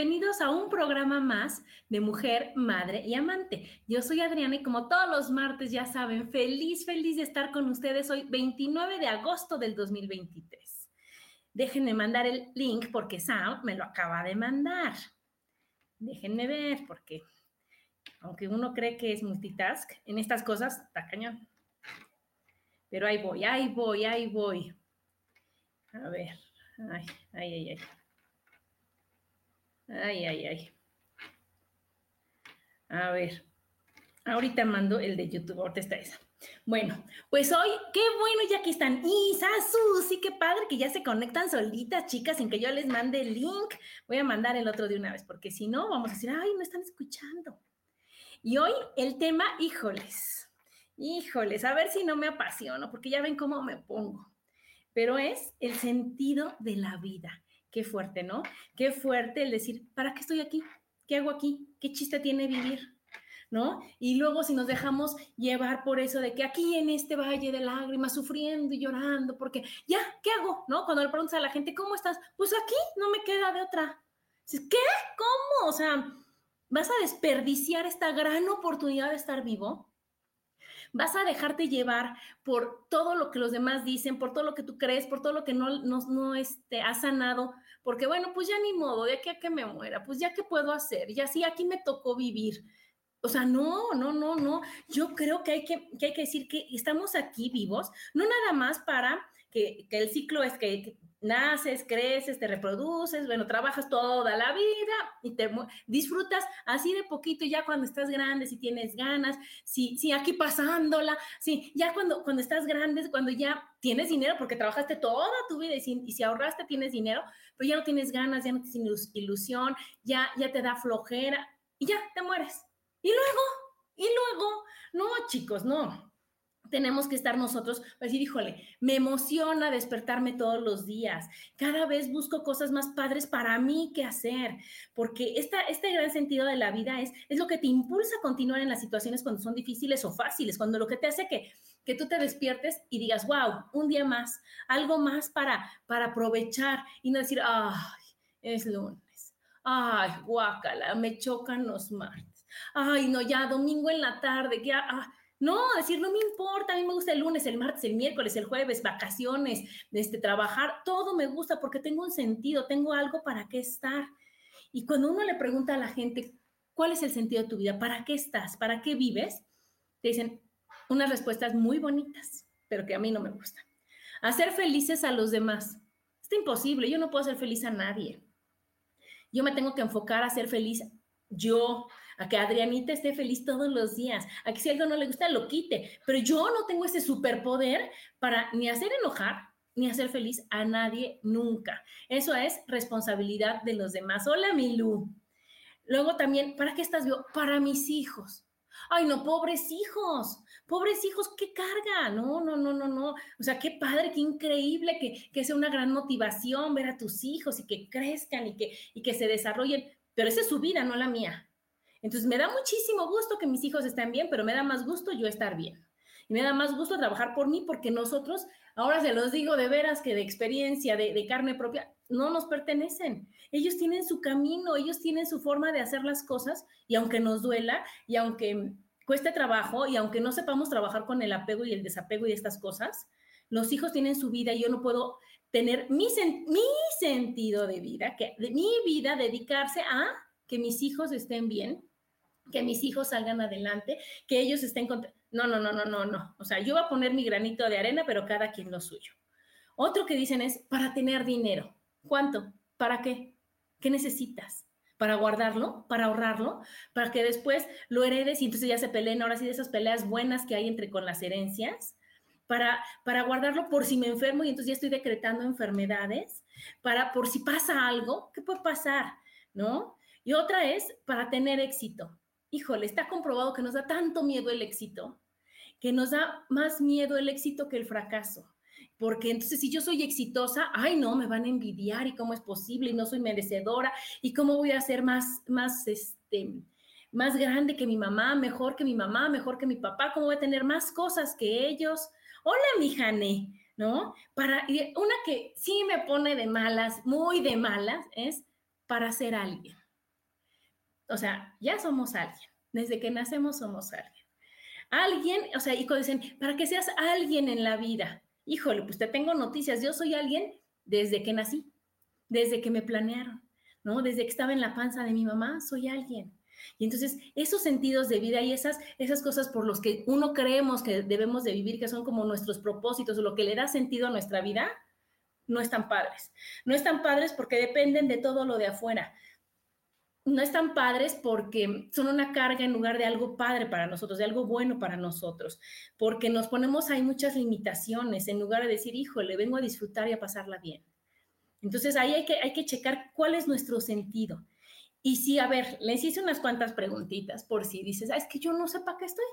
Bienvenidos a un programa más de Mujer, Madre y Amante. Yo soy Adriana y como todos los martes ya saben, feliz, feliz de estar con ustedes hoy 29 de agosto del 2023. Déjenme mandar el link porque Sam me lo acaba de mandar. Déjenme ver porque aunque uno cree que es multitask, en estas cosas está cañón. Pero ahí voy, ahí voy, ahí voy. A ver, ay, ay, ay, ay. Ay, ay, ay. A ver, ahorita mando el de YouTube, ahorita está esa. Bueno, pues hoy, qué bueno, ya que están Isa, Susi, qué padre que ya se conectan solitas, chicas, sin que yo les mande el link. Voy a mandar el otro de una vez, porque si no, vamos a decir, ay, no están escuchando. Y hoy el tema, híjoles, híjoles, a ver si no me apasiono, porque ya ven cómo me pongo. Pero es el sentido de la vida. Qué fuerte, ¿no? Qué fuerte el decir, ¿para qué estoy aquí? ¿Qué hago aquí? ¿Qué chiste tiene vivir? ¿No? Y luego si nos dejamos llevar por eso de que aquí en este valle de lágrimas, sufriendo y llorando, porque ya, ¿qué hago? ¿No? Cuando le preguntas a la gente, ¿cómo estás? Pues aquí no me queda de otra. ¿qué? ¿Cómo? O sea, ¿vas a desperdiciar esta gran oportunidad de estar vivo? Vas a dejarte llevar por todo lo que los demás dicen, por todo lo que tú crees, por todo lo que no, no, no este, has sanado, porque bueno, pues ya ni modo, de aquí a que me muera, pues ya qué puedo hacer, ya sí, aquí me tocó vivir. O sea, no, no, no, no. Yo creo que hay que, que hay que decir que estamos aquí vivos, no nada más para que, que el ciclo es que naces, creces, te reproduces, bueno, trabajas toda la vida y te disfrutas así de poquito ya cuando estás grande, si tienes ganas, si, si aquí pasándola, si ya cuando, cuando estás grande, cuando ya tienes dinero, porque trabajaste toda tu vida y si, y si ahorraste tienes dinero, pero ya no tienes ganas, ya no tienes ilusión, ya, ya te da flojera y ya te mueres. Y luego, y luego, no, chicos, no tenemos que estar nosotros, decir, híjole, me emociona despertarme todos los días. Cada vez busco cosas más padres para mí que hacer, porque esta, este gran sentido de la vida es, es lo que te impulsa a continuar en las situaciones cuando son difíciles o fáciles, cuando lo que te hace que, que tú te despiertes y digas, wow, un día más, algo más para, para aprovechar y no decir, ay, es lunes, ay, guácala, me chocan los martes, ay, no, ya domingo en la tarde, ya... Ah, no, decir, no me importa, a mí me gusta el lunes, el martes, el miércoles, el jueves, vacaciones, este, trabajar, todo me gusta porque tengo un sentido, tengo algo para qué estar. Y cuando uno le pregunta a la gente, ¿cuál es el sentido de tu vida? ¿Para qué estás? ¿Para qué vives? Te dicen unas respuestas muy bonitas, pero que a mí no me gustan. Hacer felices a los demás. Es imposible, yo no puedo hacer feliz a nadie. Yo me tengo que enfocar a ser feliz yo, a que Adrianita esté feliz todos los días, a que si algo no le gusta lo quite, pero yo no tengo ese superpoder para ni hacer enojar ni hacer feliz a nadie nunca. Eso es responsabilidad de los demás. Hola, Milú. Luego también, ¿para qué estás vivo? Para mis hijos. Ay, no, pobres hijos, pobres hijos, qué carga. No, no, no, no, no. O sea, qué padre, qué increíble que, que sea una gran motivación ver a tus hijos y que crezcan y que, y que se desarrollen. Pero esa es su vida, no la mía. Entonces me da muchísimo gusto que mis hijos estén bien, pero me da más gusto yo estar bien. Y me da más gusto trabajar por mí porque nosotros, ahora se los digo de veras que de experiencia, de, carne propia, no nos pertenecen. Ellos tienen su camino, ellos tienen su forma de hacer las cosas y aunque nos duela y aunque cueste trabajo y aunque no sepamos trabajar con el apego y el desapego y estas cosas, los hijos tienen su vida y yo no puedo tener mi, mi sentido de vida, que de mi vida dedicarse a que mis hijos estén bien, que mis hijos salgan adelante, que ellos estén contentos. No, no, no, no, no, no. O sea, yo voy a poner mi granito de arena, pero cada quien lo suyo. Otro que dicen es para tener dinero. ¿Cuánto? ¿Para qué? ¿Qué necesitas? ¿Para guardarlo? ¿Para ahorrarlo? ¿Para que después lo heredes y entonces ya se peleen ahora sí de esas peleas buenas que hay entre con las herencias? Para, para guardarlo por si me enfermo y entonces ya estoy decretando enfermedades, para por si pasa algo, ¿qué puede pasar? ¿No? Y otra es para tener éxito híjole, está comprobado que nos da tanto miedo el éxito, que nos da más miedo el éxito que el fracaso. Porque entonces si yo soy exitosa, ay no, me van a envidiar y cómo es posible y no soy merecedora y cómo voy a ser más, más, este, más grande que mi mamá, mejor que mi mamá, mejor que mi papá, cómo voy a tener más cosas que ellos. Hola, mi Jane, ¿no? Para, una que sí me pone de malas, muy de malas, es para ser alguien. O sea, ya somos alguien. Desde que nacemos somos alguien. Alguien, o sea, y dicen, para que seas alguien en la vida, híjole, pues te tengo noticias, yo soy alguien desde que nací, desde que me planearon, ¿no? Desde que estaba en la panza de mi mamá, soy alguien. Y entonces esos sentidos de vida y esas, esas cosas por los que uno creemos que debemos de vivir, que son como nuestros propósitos lo que le da sentido a nuestra vida, no están padres. No están padres porque dependen de todo lo de afuera no están padres porque son una carga en lugar de algo padre para nosotros, de algo bueno para nosotros, porque nos ponemos ahí muchas limitaciones en lugar de decir, híjole, vengo a disfrutar y a pasarla bien. Entonces ahí hay que, hay que checar cuál es nuestro sentido. Y sí, a ver, les hice unas cuantas preguntitas por si dices, ah, es que yo no sé para qué estoy.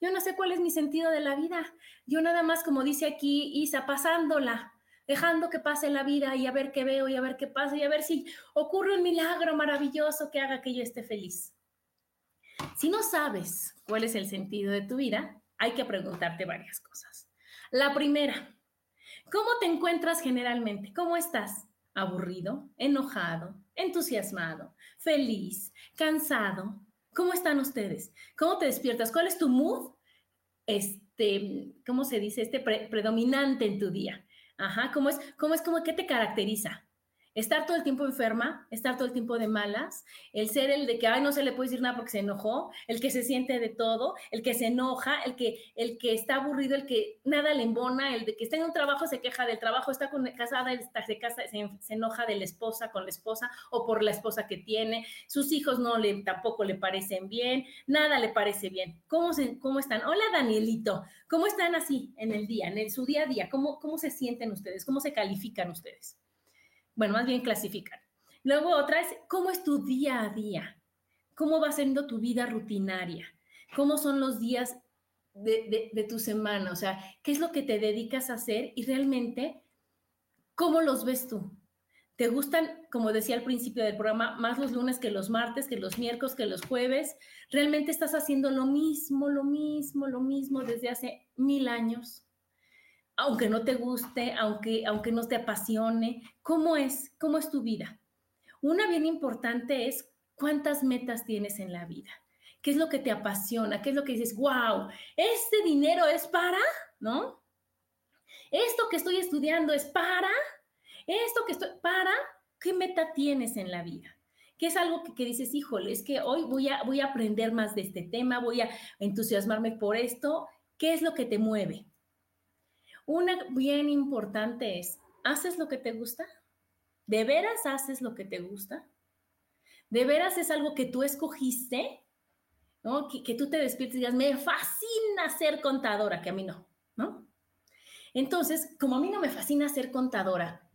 Yo no sé cuál es mi sentido de la vida. Yo nada más, como dice aquí Isa, pasándola, dejando que pase la vida y a ver qué veo y a ver qué pasa y a ver si ocurre un milagro maravilloso que haga que yo esté feliz. Si no sabes cuál es el sentido de tu vida, hay que preguntarte varias cosas. La primera, ¿cómo te encuentras generalmente? ¿Cómo estás? ¿Aburrido? ¿Enojado? ¿Entusiasmado? ¿Feliz? ¿Cansado? ¿Cómo están ustedes? ¿Cómo te despiertas? ¿Cuál es tu mood? Este, ¿cómo se dice? Este predominante en tu día. Ajá, ¿cómo es, cómo es, cómo, qué te caracteriza? Estar todo el tiempo enferma, estar todo el tiempo de malas, el ser el de que, ay, no se le puede decir nada porque se enojó, el que se siente de todo, el que se enoja, el que, el que está aburrido, el que nada le embona, el de que está en un trabajo se queja del trabajo, está casada, está, se, casa, se, enoja de la esposa con la esposa o por la esposa que tiene, sus hijos no le, tampoco le parecen bien, nada le parece bien. ¿Cómo, se, cómo están? Hola Danielito, ¿cómo están así en el día, en su día a día? ¿Cómo, ¿Cómo se sienten ustedes? ¿Cómo se califican ustedes? Bueno, más bien clasificar. Luego otra es, ¿cómo es tu día a día? ¿Cómo va siendo tu vida rutinaria? ¿Cómo son los días de, tu semana? O sea, ¿qué es lo que te dedicas a hacer? Y realmente, ¿cómo los ves tú? ¿Te gustan, como decía al principio del programa, más los lunes que los martes, que los miércoles, que los jueves? ¿Realmente estás haciendo lo mismo, lo mismo, lo mismo desde hace mil años? Aunque no te guste, aunque, aunque no te apasione, ¿cómo es? ¿Cómo es tu vida? Una bien importante es cuántas metas tienes en la vida. ¿Qué es lo que te apasiona? ¿Qué es lo que dices, wow, este dinero es para, ¿no? Esto que estoy estudiando es para, esto que estoy, para, ¿qué meta tienes en la vida? ¿Qué es algo que, que, dices, híjole, es que hoy voy a, voy a aprender más de este tema, voy a entusiasmarme por esto? ¿Qué es lo que te mueve? Una bien importante es, ¿haces lo que te gusta? ¿De veras haces lo que te gusta? ¿De veras es algo que tú escogiste? que tú te despiertes y digas, me fascina ser contadora, que a mí no, ¿no? Entonces, como a mí no me fascina ser contadora,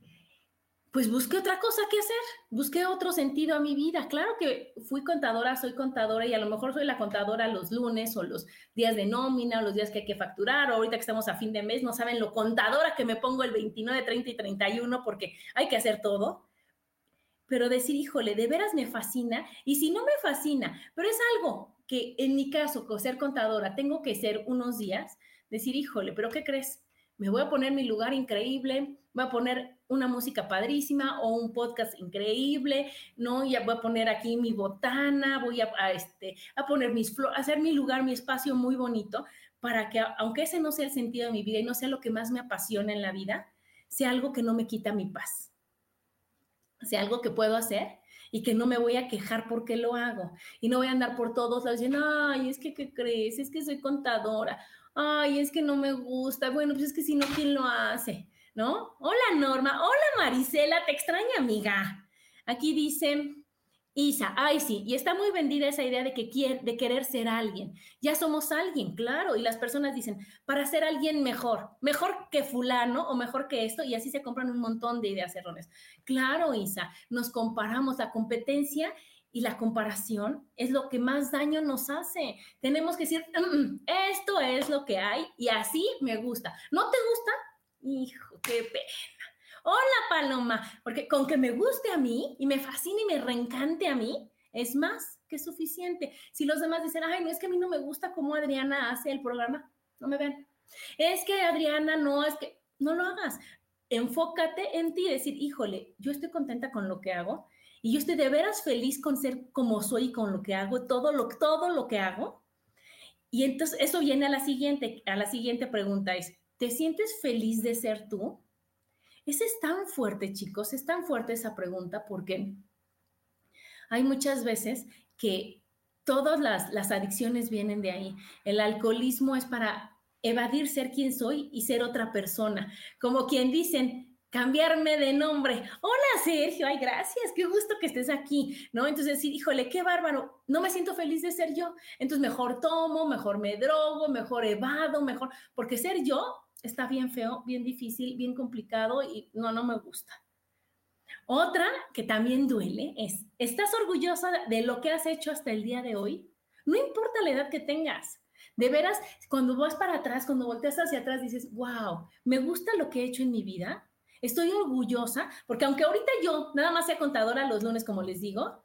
pues busqué otra cosa que hacer, busqué otro sentido a mi vida. Claro que fui contadora, soy contadora y a lo mejor soy la contadora los lunes o los días de nómina, o los días que hay que facturar, o ahorita que estamos a fin de mes, no saben lo contadora que me pongo el 29, 30 y 31 porque hay que hacer todo. Pero decir, híjole, de veras me fascina, y si no me fascina, pero es algo que en mi caso, con ser contadora, tengo que ser unos días, decir, híjole, pero ¿qué crees? Me voy a poner mi lugar increíble, voy a poner una música padrísima o un podcast increíble, ¿no? Ya voy a poner aquí mi botana, voy a, este, a poner mis flores, hacer mi lugar, mi espacio muy bonito para que, aunque ese no sea el sentido de mi vida y no sea lo que más me apasiona en la vida, sea algo que no me quita mi paz. Sea algo que puedo hacer y que no me voy a quejar porque lo hago. Y no voy a andar por todos lados diciendo, ay, es que, ¿qué crees? Es que soy contadora. Ay, es que no me gusta. Bueno, pues es que si no, ¿quién lo hace? ¿No? Hola Norma, hola Marisela, te extraña amiga. Aquí dice Isa, ay sí, y está muy vendida esa idea de que de querer ser alguien. Ya somos alguien, claro, y las personas dicen, para ser alguien mejor, mejor que fulano o mejor que esto, y así se compran un montón de ideas erróneas. Claro, Isa, nos comparamos, la competencia y la comparación es lo que más daño nos hace. Tenemos que decir, mm, mm, esto es lo que hay y así me gusta. ¿No te gusta? Hijo, qué pena. Hola, Paloma, porque con que me guste a mí y me fascine y me reencante a mí, es más que suficiente. Si los demás dicen, ay, no es que a mí no me gusta cómo Adriana hace el programa, no me ven. Es que Adriana no, es que no lo hagas. Enfócate en ti y decir, híjole, yo estoy contenta con lo que hago y yo estoy de veras feliz con ser como soy con lo que hago, todo lo, todo lo que hago. Y entonces eso viene a la siguiente, a la siguiente pregunta es, ¿Te sientes feliz de ser tú? Ese es tan fuerte, chicos, es tan fuerte esa pregunta porque hay muchas veces que todas las, adicciones vienen de ahí. El alcoholismo es para evadir ser quien soy y ser otra persona. Como quien dicen, cambiarme de nombre. Hola, Sergio, ay, gracias, qué gusto que estés aquí, ¿no? Entonces decir, híjole, qué bárbaro, no me siento feliz de ser yo. Entonces mejor tomo, mejor me drogo, mejor evado, mejor, porque ser yo está bien feo, bien difícil, bien complicado y no, no me gusta. Otra que también duele es, ¿estás orgullosa de lo que has hecho hasta el día de hoy? No importa la edad que tengas. De veras, cuando vas para atrás, cuando volteas hacia atrás, dices, wow, me gusta lo que he hecho en mi vida. Estoy orgullosa, porque aunque ahorita yo nada más sea contadora los lunes, como les digo,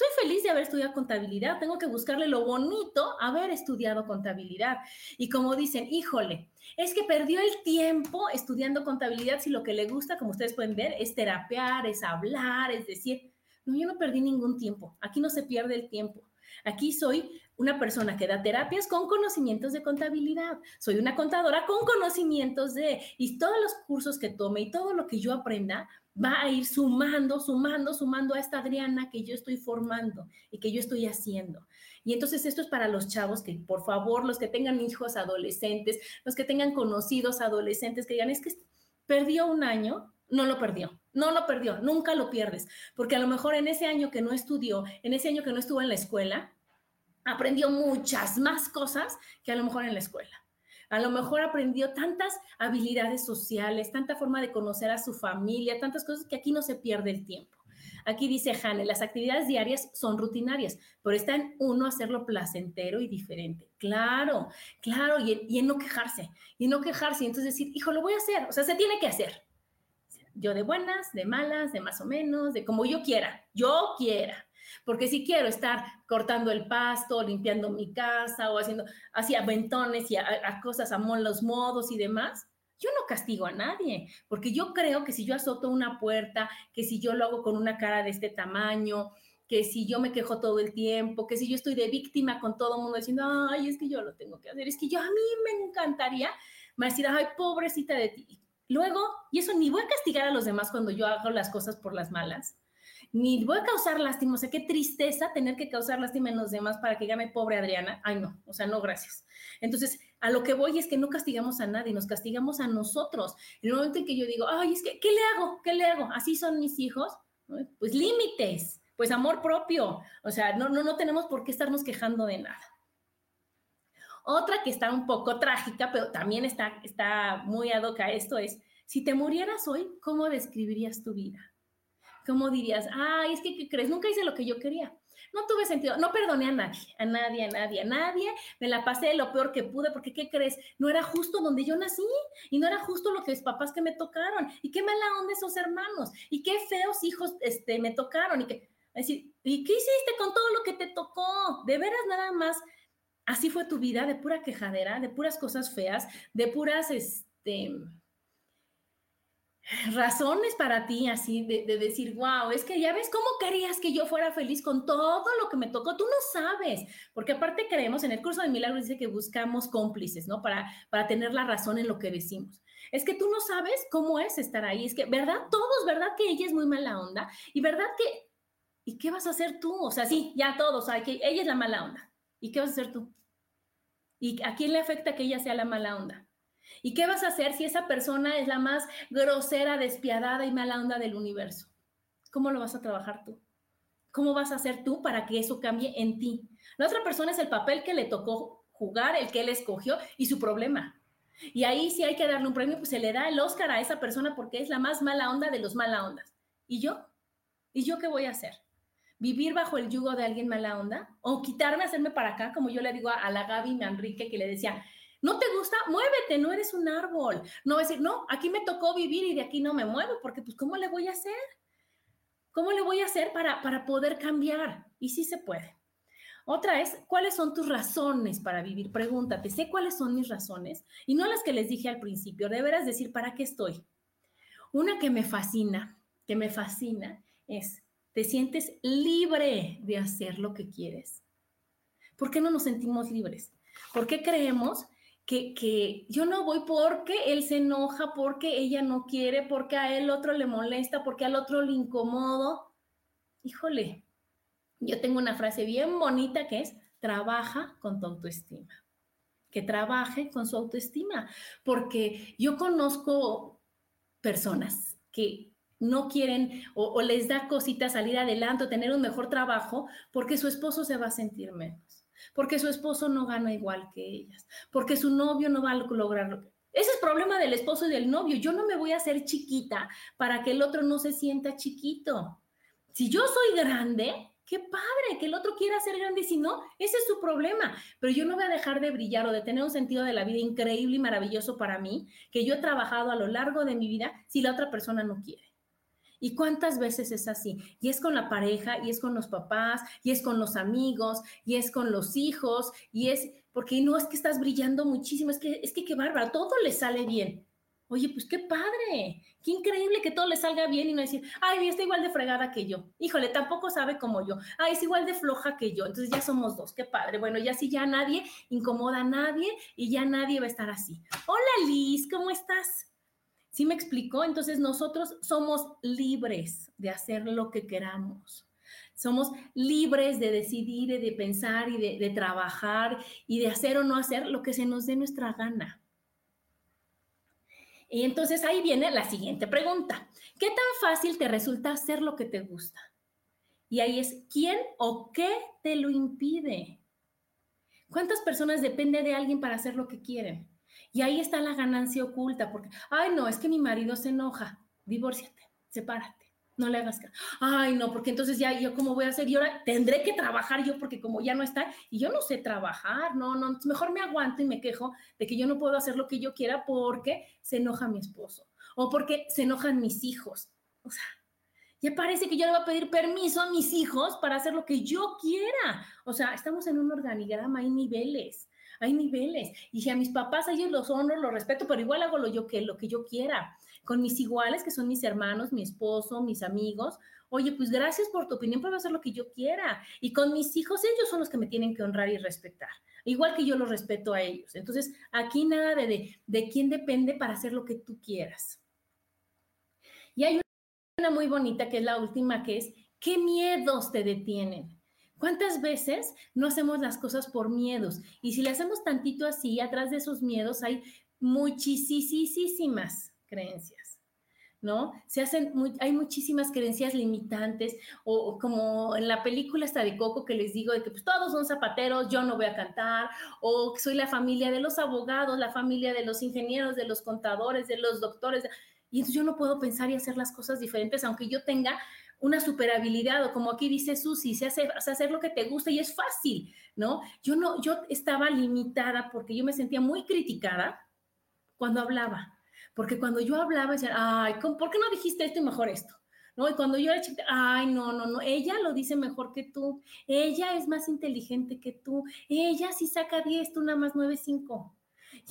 Estoy feliz de haber estudiado contabilidad, tengo que buscarle lo bonito haber estudiado contabilidad. Y como dicen, híjole, es que perdió el tiempo estudiando contabilidad si lo que le gusta, como ustedes pueden ver, es terapear, es hablar, es decir, no, yo no perdí ningún tiempo, aquí no se pierde el tiempo. Aquí soy una persona que da terapias con conocimientos de contabilidad. Soy una contadora con conocimientos de, y todos los cursos que tome y todo lo que yo aprenda va a ir sumando, sumando, sumando a esta Adriana que yo estoy formando y que yo estoy haciendo. Y entonces esto es para los chavos que, por favor, los que tengan hijos adolescentes, los que tengan conocidos adolescentes, que digan, es que perdió un año, no lo perdió, no lo perdió, nunca lo pierdes, porque a lo mejor en ese año que no estudió, en ese año que no estuvo en la escuela, aprendió muchas más cosas que a lo mejor en la escuela. A lo mejor aprendió tantas habilidades sociales, tanta forma de conocer a su familia, tantas cosas que aquí no se pierde el tiempo. Aquí dice Jane, las actividades diarias son rutinarias, pero está en uno hacerlo placentero y diferente. Claro, claro, y en, y en no quejarse, y no quejarse, y entonces decir, hijo, lo voy a hacer, o sea, se tiene que hacer. Yo de buenas, de malas, de más o menos, de como yo quiera, yo quiera. Porque si quiero estar cortando el pasto, limpiando mi casa o haciendo así aventones y a, cosas a los modos y demás, yo no castigo a nadie, porque yo creo que si yo azoto una puerta, que si yo lo hago con una cara de este tamaño, que si yo me quejo todo el tiempo, que si yo estoy de víctima con todo el mundo diciendo, ay, es que yo lo tengo que hacer, es que yo a mí me encantaría, me decir, ay, pobrecita de ti. Luego, y eso ni voy a castigar a los demás cuando yo hago las cosas por las malas, ni voy a causar lástima, o sea, qué tristeza tener que causar lástima en los demás para que gane pobre Adriana. Ay, no, o sea, no, gracias. Entonces, a lo que voy es que no castigamos a nadie, nos castigamos a nosotros. En el momento en que yo digo, ay, es que, ¿qué le hago? ¿Qué le hago? Así son mis hijos, pues límites, pues amor propio. O sea, no, no, no tenemos por qué estarnos quejando de nada. Otra que está un poco trágica, pero también está, está muy ad hoc a esto es, si te murieras hoy, ¿cómo describirías tu vida? ¿Cómo dirías? Ay, es que, ¿qué crees? Nunca hice lo que yo quería. No tuve sentido, no perdoné a nadie, a nadie, a nadie, a nadie. Me la pasé lo peor que pude, porque ¿qué crees? No era justo donde yo nací y no era justo lo que mis papás que me tocaron. Y qué mala onda esos hermanos y qué feos hijos este, me tocaron. Y que, decir, ¿y qué hiciste con todo lo que te tocó? De veras nada más. Así fue tu vida, de pura quejadera, de puras cosas feas, de puras, este, razones para ti así de, decir, wow, es que ya ves cómo querías que yo fuera feliz con todo lo que me tocó, tú no sabes, porque aparte creemos, en el curso de milagros dice que buscamos cómplices, ¿no? Para, para tener la razón en lo que decimos. Es que tú no sabes cómo es estar ahí, es que, ¿verdad? Todos, ¿verdad? Que ella es muy mala onda y ¿verdad que... ¿Y qué vas a hacer tú? O sea, sí, ya todos, hay que ella es la mala onda. ¿Y qué vas a hacer tú? ¿Y a quién le afecta que ella sea la mala onda? ¿Y qué vas a hacer si esa persona es la más grosera, despiadada y mala onda del universo? ¿Cómo lo vas a trabajar tú? ¿Cómo vas a hacer tú para que eso cambie en ti? La otra persona es el papel que le tocó jugar, el que él escogió y su problema. Y ahí si hay que darle un premio, pues se le da el Oscar a esa persona porque es la más mala onda de los mala ondas. ¿Y yo? ¿Y yo qué voy a hacer? ¿Vivir bajo el yugo de alguien mala onda? ¿O quitarme, hacerme para acá, como yo le digo a, la Gaby Manrique que le decía, ¿No te gusta? Muévete, no eres un árbol. No decir, no, aquí me tocó vivir y de aquí no me muevo, porque pues ¿cómo le voy a hacer? ¿Cómo le voy a hacer para, para poder cambiar? Y sí se puede. Otra es, ¿cuáles son tus razones para vivir? Pregúntate, sé cuáles son mis razones y no las que les dije al principio, deberás decir, ¿para qué estoy? Una que me fascina, que me fascina, es, ¿te sientes libre de hacer lo que quieres? ¿Por qué no nos sentimos libres? ¿Por qué creemos que, yo no voy porque él se enoja, porque ella no quiere, porque a él otro le molesta, porque al otro le incomodo. Híjole, yo tengo una frase bien bonita que es, trabaja con tu autoestima. Que trabaje con su autoestima, porque yo conozco personas que no quieren o, o les da cosita salir adelante o tener un mejor trabajo porque su esposo se va a sentir menos porque su esposo no gana igual que ellas, porque su novio no va a lograr lo que... Ese es el problema del esposo y del novio. Yo no me voy a hacer chiquita para que el otro no se sienta chiquito. Si yo soy grande, qué padre que el otro quiera ser grande si no, ese es su problema. Pero yo no voy a dejar de brillar o de tener un sentido de la vida increíble y maravilloso para mí, que yo he trabajado a lo largo de mi vida, si la otra persona no quiere. ¿Y cuántas veces es así? Y es con la pareja, y es con los papás, y es con los amigos, y es con los hijos, y es porque no es que estás brillando muchísimo, es que es que qué bárbaro, todo le sale bien. Oye, pues qué padre, qué increíble que todo le salga bien y no decir, ay, está igual de fregada que yo. Híjole, tampoco sabe como yo. Ay, es igual de floja que yo. Entonces ya somos dos, qué padre. Bueno, ya sí, ya nadie incomoda a nadie y ya nadie va a estar así. Hola Liz, ¿cómo estás? ¿Sí me explicó? Entonces nosotros somos libres de hacer lo que queramos. Somos libres de decidir, de pensar y de, de trabajar y de hacer o no hacer lo que se nos dé nuestra gana. Y entonces ahí viene la siguiente pregunta. ¿Qué tan fácil te resulta hacer lo que te gusta? Y ahí es, ¿quién o qué te lo impide? ¿Cuántas personas dependen de alguien para hacer lo que quieren? Y ahí está la ganancia oculta, porque, ay, no, es que mi marido se enoja, divórciate, sepárate, no le hagas caso. Ay, no, porque entonces ya yo cómo voy a hacer y ahora tendré que trabajar yo porque como ya no está y yo no sé trabajar, no, no, mejor me aguanto y me quejo de que yo no puedo hacer lo que yo quiera porque se enoja mi esposo o porque se enojan mis hijos. O sea, ya parece que yo le voy a pedir permiso a mis hijos para hacer lo que yo quiera. O sea, estamos en un organigrama, hay niveles hay niveles. Y si a mis papás ellos los honro, los respeto, pero igual hago lo, yo que, lo que yo quiera. Con mis iguales, que son mis hermanos, mi esposo, mis amigos, oye, pues gracias por tu opinión, puedo hacer lo que yo quiera. Y con mis hijos, ellos son los que me tienen que honrar y respetar, igual que yo los respeto a ellos. Entonces, aquí nada de, de, de quién depende para hacer lo que tú quieras. Y hay una muy bonita que es la última, que es, ¿qué miedos te detienen? ¿Cuántas veces no hacemos las cosas por miedos? Y si le hacemos tantito así, atrás de esos miedos hay muchísimas creencias, ¿no? Se hacen, hay muchísimas creencias limitantes, o, como en la película esta de Coco que les digo de que pues, todos son zapateros, yo no voy a cantar, o soy la familia de los abogados, la familia de los ingenieros, de los contadores, de los doctores, y entonces yo no puedo pensar y hacer las cosas diferentes, aunque yo tenga una super habilidad o como aquí dice Susi, se hace, hacer lo que te gusta y es fácil, ¿no? Yo no, yo estaba limitada porque yo me sentía muy criticada cuando hablaba, porque cuando yo hablaba decía, ay, ¿por qué no dijiste esto y mejor esto? ¿No? Y cuando yo era chiquita, ay, no, no, no, ella lo dice mejor que tú, ella es más inteligente que tú, ella sí saca 10, tú nada más 9, 5.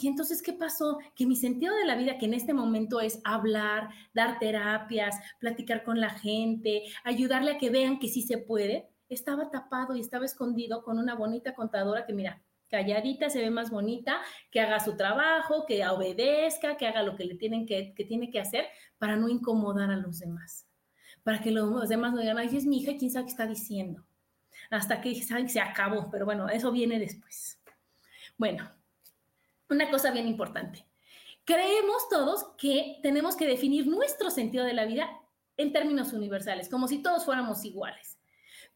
Y entonces, ¿qué pasó? Que mi sentido de la vida, que en este momento es hablar, dar terapias, platicar con la gente, ayudarle a que vean que sí se puede, estaba tapado y estaba escondido con una bonita contadora que, mira, calladita se ve más bonita, que haga su trabajo, que obedezca, que haga lo que le tienen que, que tiene que hacer para no incomodar a los demás. Para que los demás no digan, ay, es mi hija, quién sabe qué está diciendo. Hasta que saben se acabó, pero bueno, eso viene después. Bueno, una cosa bien importante. Creemos todos que tenemos que definir nuestro sentido de la vida en términos universales, como si todos fuéramos iguales.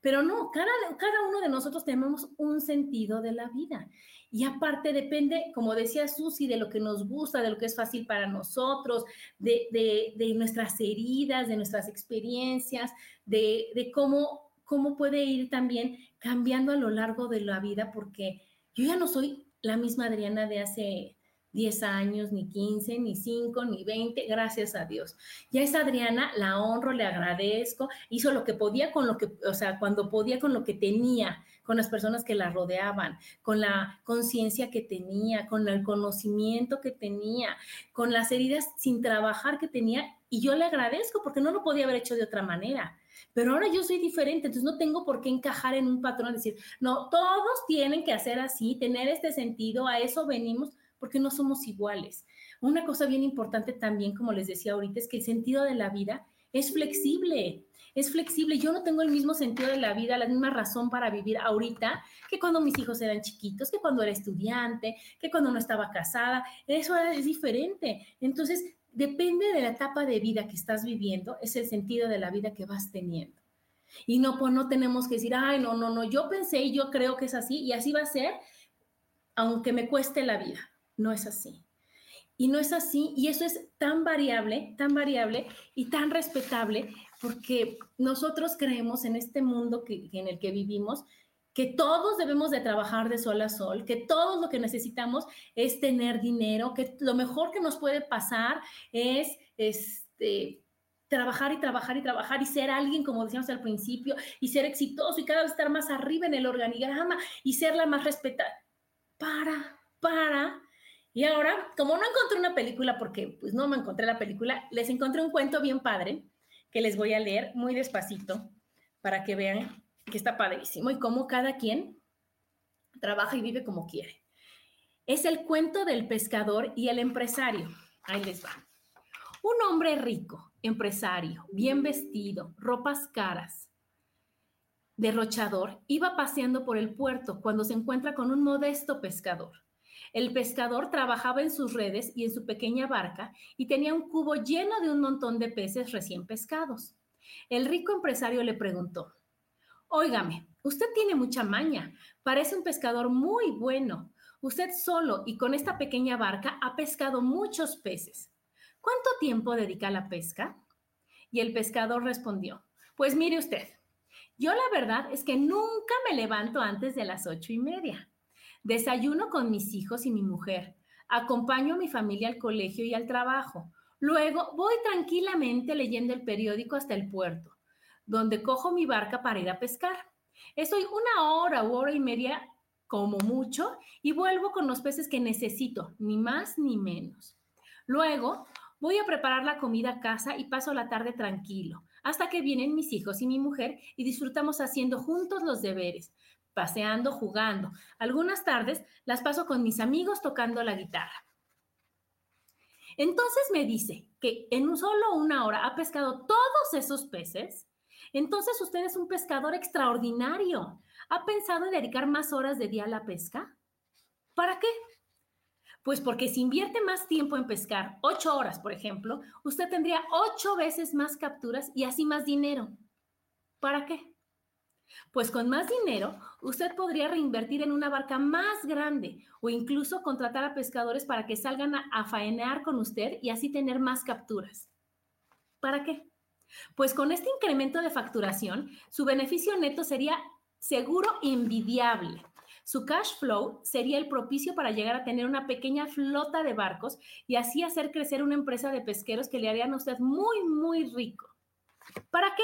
Pero no, cada, cada uno de nosotros tenemos un sentido de la vida. Y aparte depende, como decía Susi, de lo que nos gusta, de lo que es fácil para nosotros, de, de, nuestras heridas, de nuestras experiencias, de, de cómo, cómo puede ir también cambiando a lo largo de la vida, porque yo ya no soy la misma Adriana de hace 10 años, ni 15, ni 5, ni 20, gracias a Dios. Ya es Adriana, la honro, le agradezco, hizo lo que podía con lo que, o sea, cuando podía con lo que tenía, con las personas que la rodeaban, con la conciencia que tenía, con el conocimiento que tenía, con las heridas sin trabajar que tenía, y yo le agradezco porque no lo podía haber hecho de otra manera. Pero ahora yo soy diferente, entonces no tengo por qué encajar en un patrón, decir, no, todos tienen que hacer así, tener este sentido, a eso venimos porque no somos iguales. Una cosa bien importante también, como les decía ahorita, es que el sentido de la vida es flexible, es flexible. Yo no tengo el mismo sentido de la vida, la misma razón para vivir ahorita que cuando mis hijos eran chiquitos, que cuando era estudiante, que cuando no estaba casada. Eso es diferente. Entonces, depende de la etapa de vida que estás viviendo, es el sentido de la vida que vas teniendo. Y no, pues no tenemos que decir, ay, no, no, no, yo pensé y yo creo que es así y así va a ser, aunque me cueste la vida no es así. Y no es así, y eso es tan variable, tan variable y tan respetable, porque nosotros creemos en este mundo que, en el que vivimos que todos debemos de trabajar de sol a sol, que todo lo que necesitamos es tener dinero, que lo mejor que nos puede pasar es este, trabajar y trabajar y trabajar y ser alguien, como decíamos al principio, y ser exitoso y cada vez estar más arriba en el organigrama y ser la más respetada. Para, para y ahora, como no encontré una película, porque pues no me encontré la película, les encontré un cuento bien padre que les voy a leer muy despacito para que vean que está padrísimo y cómo cada quien trabaja y vive como quiere. Es el cuento del pescador y el empresario. Ahí les va. Un hombre rico, empresario, bien vestido, ropas caras, derrochador, iba paseando por el puerto cuando se encuentra con un modesto pescador. El pescador trabajaba en sus redes y en su pequeña barca y tenía un cubo lleno de un montón de peces recién pescados. El rico empresario le preguntó, Óigame, usted tiene mucha maña, parece un pescador muy bueno. Usted solo y con esta pequeña barca ha pescado muchos peces. ¿Cuánto tiempo dedica a la pesca? Y el pescador respondió, pues mire usted, yo la verdad es que nunca me levanto antes de las ocho y media. Desayuno con mis hijos y mi mujer. Acompaño a mi familia al colegio y al trabajo. Luego voy tranquilamente leyendo el periódico hasta el puerto, donde cojo mi barca para ir a pescar. Estoy una hora u hora y media como mucho y vuelvo con los peces que necesito, ni más ni menos. Luego voy a preparar la comida a casa y paso la tarde tranquilo, hasta que vienen mis hijos y mi mujer y disfrutamos haciendo juntos los deberes, paseando, jugando. Algunas tardes las paso con mis amigos tocando la guitarra. Entonces me dice que en solo una hora ha pescado todos esos peces. Entonces usted es un pescador extraordinario. ¿Ha pensado en dedicar más horas de día a la pesca? ¿Para qué? Pues porque si invierte más tiempo en pescar, ocho horas, por ejemplo, usted tendría ocho veces más capturas y así más dinero. ¿Para qué? Pues con más dinero, usted podría reinvertir en una barca más grande o incluso contratar a pescadores para que salgan a, faenear con usted y así tener más capturas. ¿Para qué? Pues con este incremento de facturación, su beneficio neto sería seguro envidiable. Su cash flow sería el propicio para llegar a tener una pequeña flota de barcos y así hacer crecer una empresa de pesqueros que le harían a usted muy, muy rico. ¿Para qué?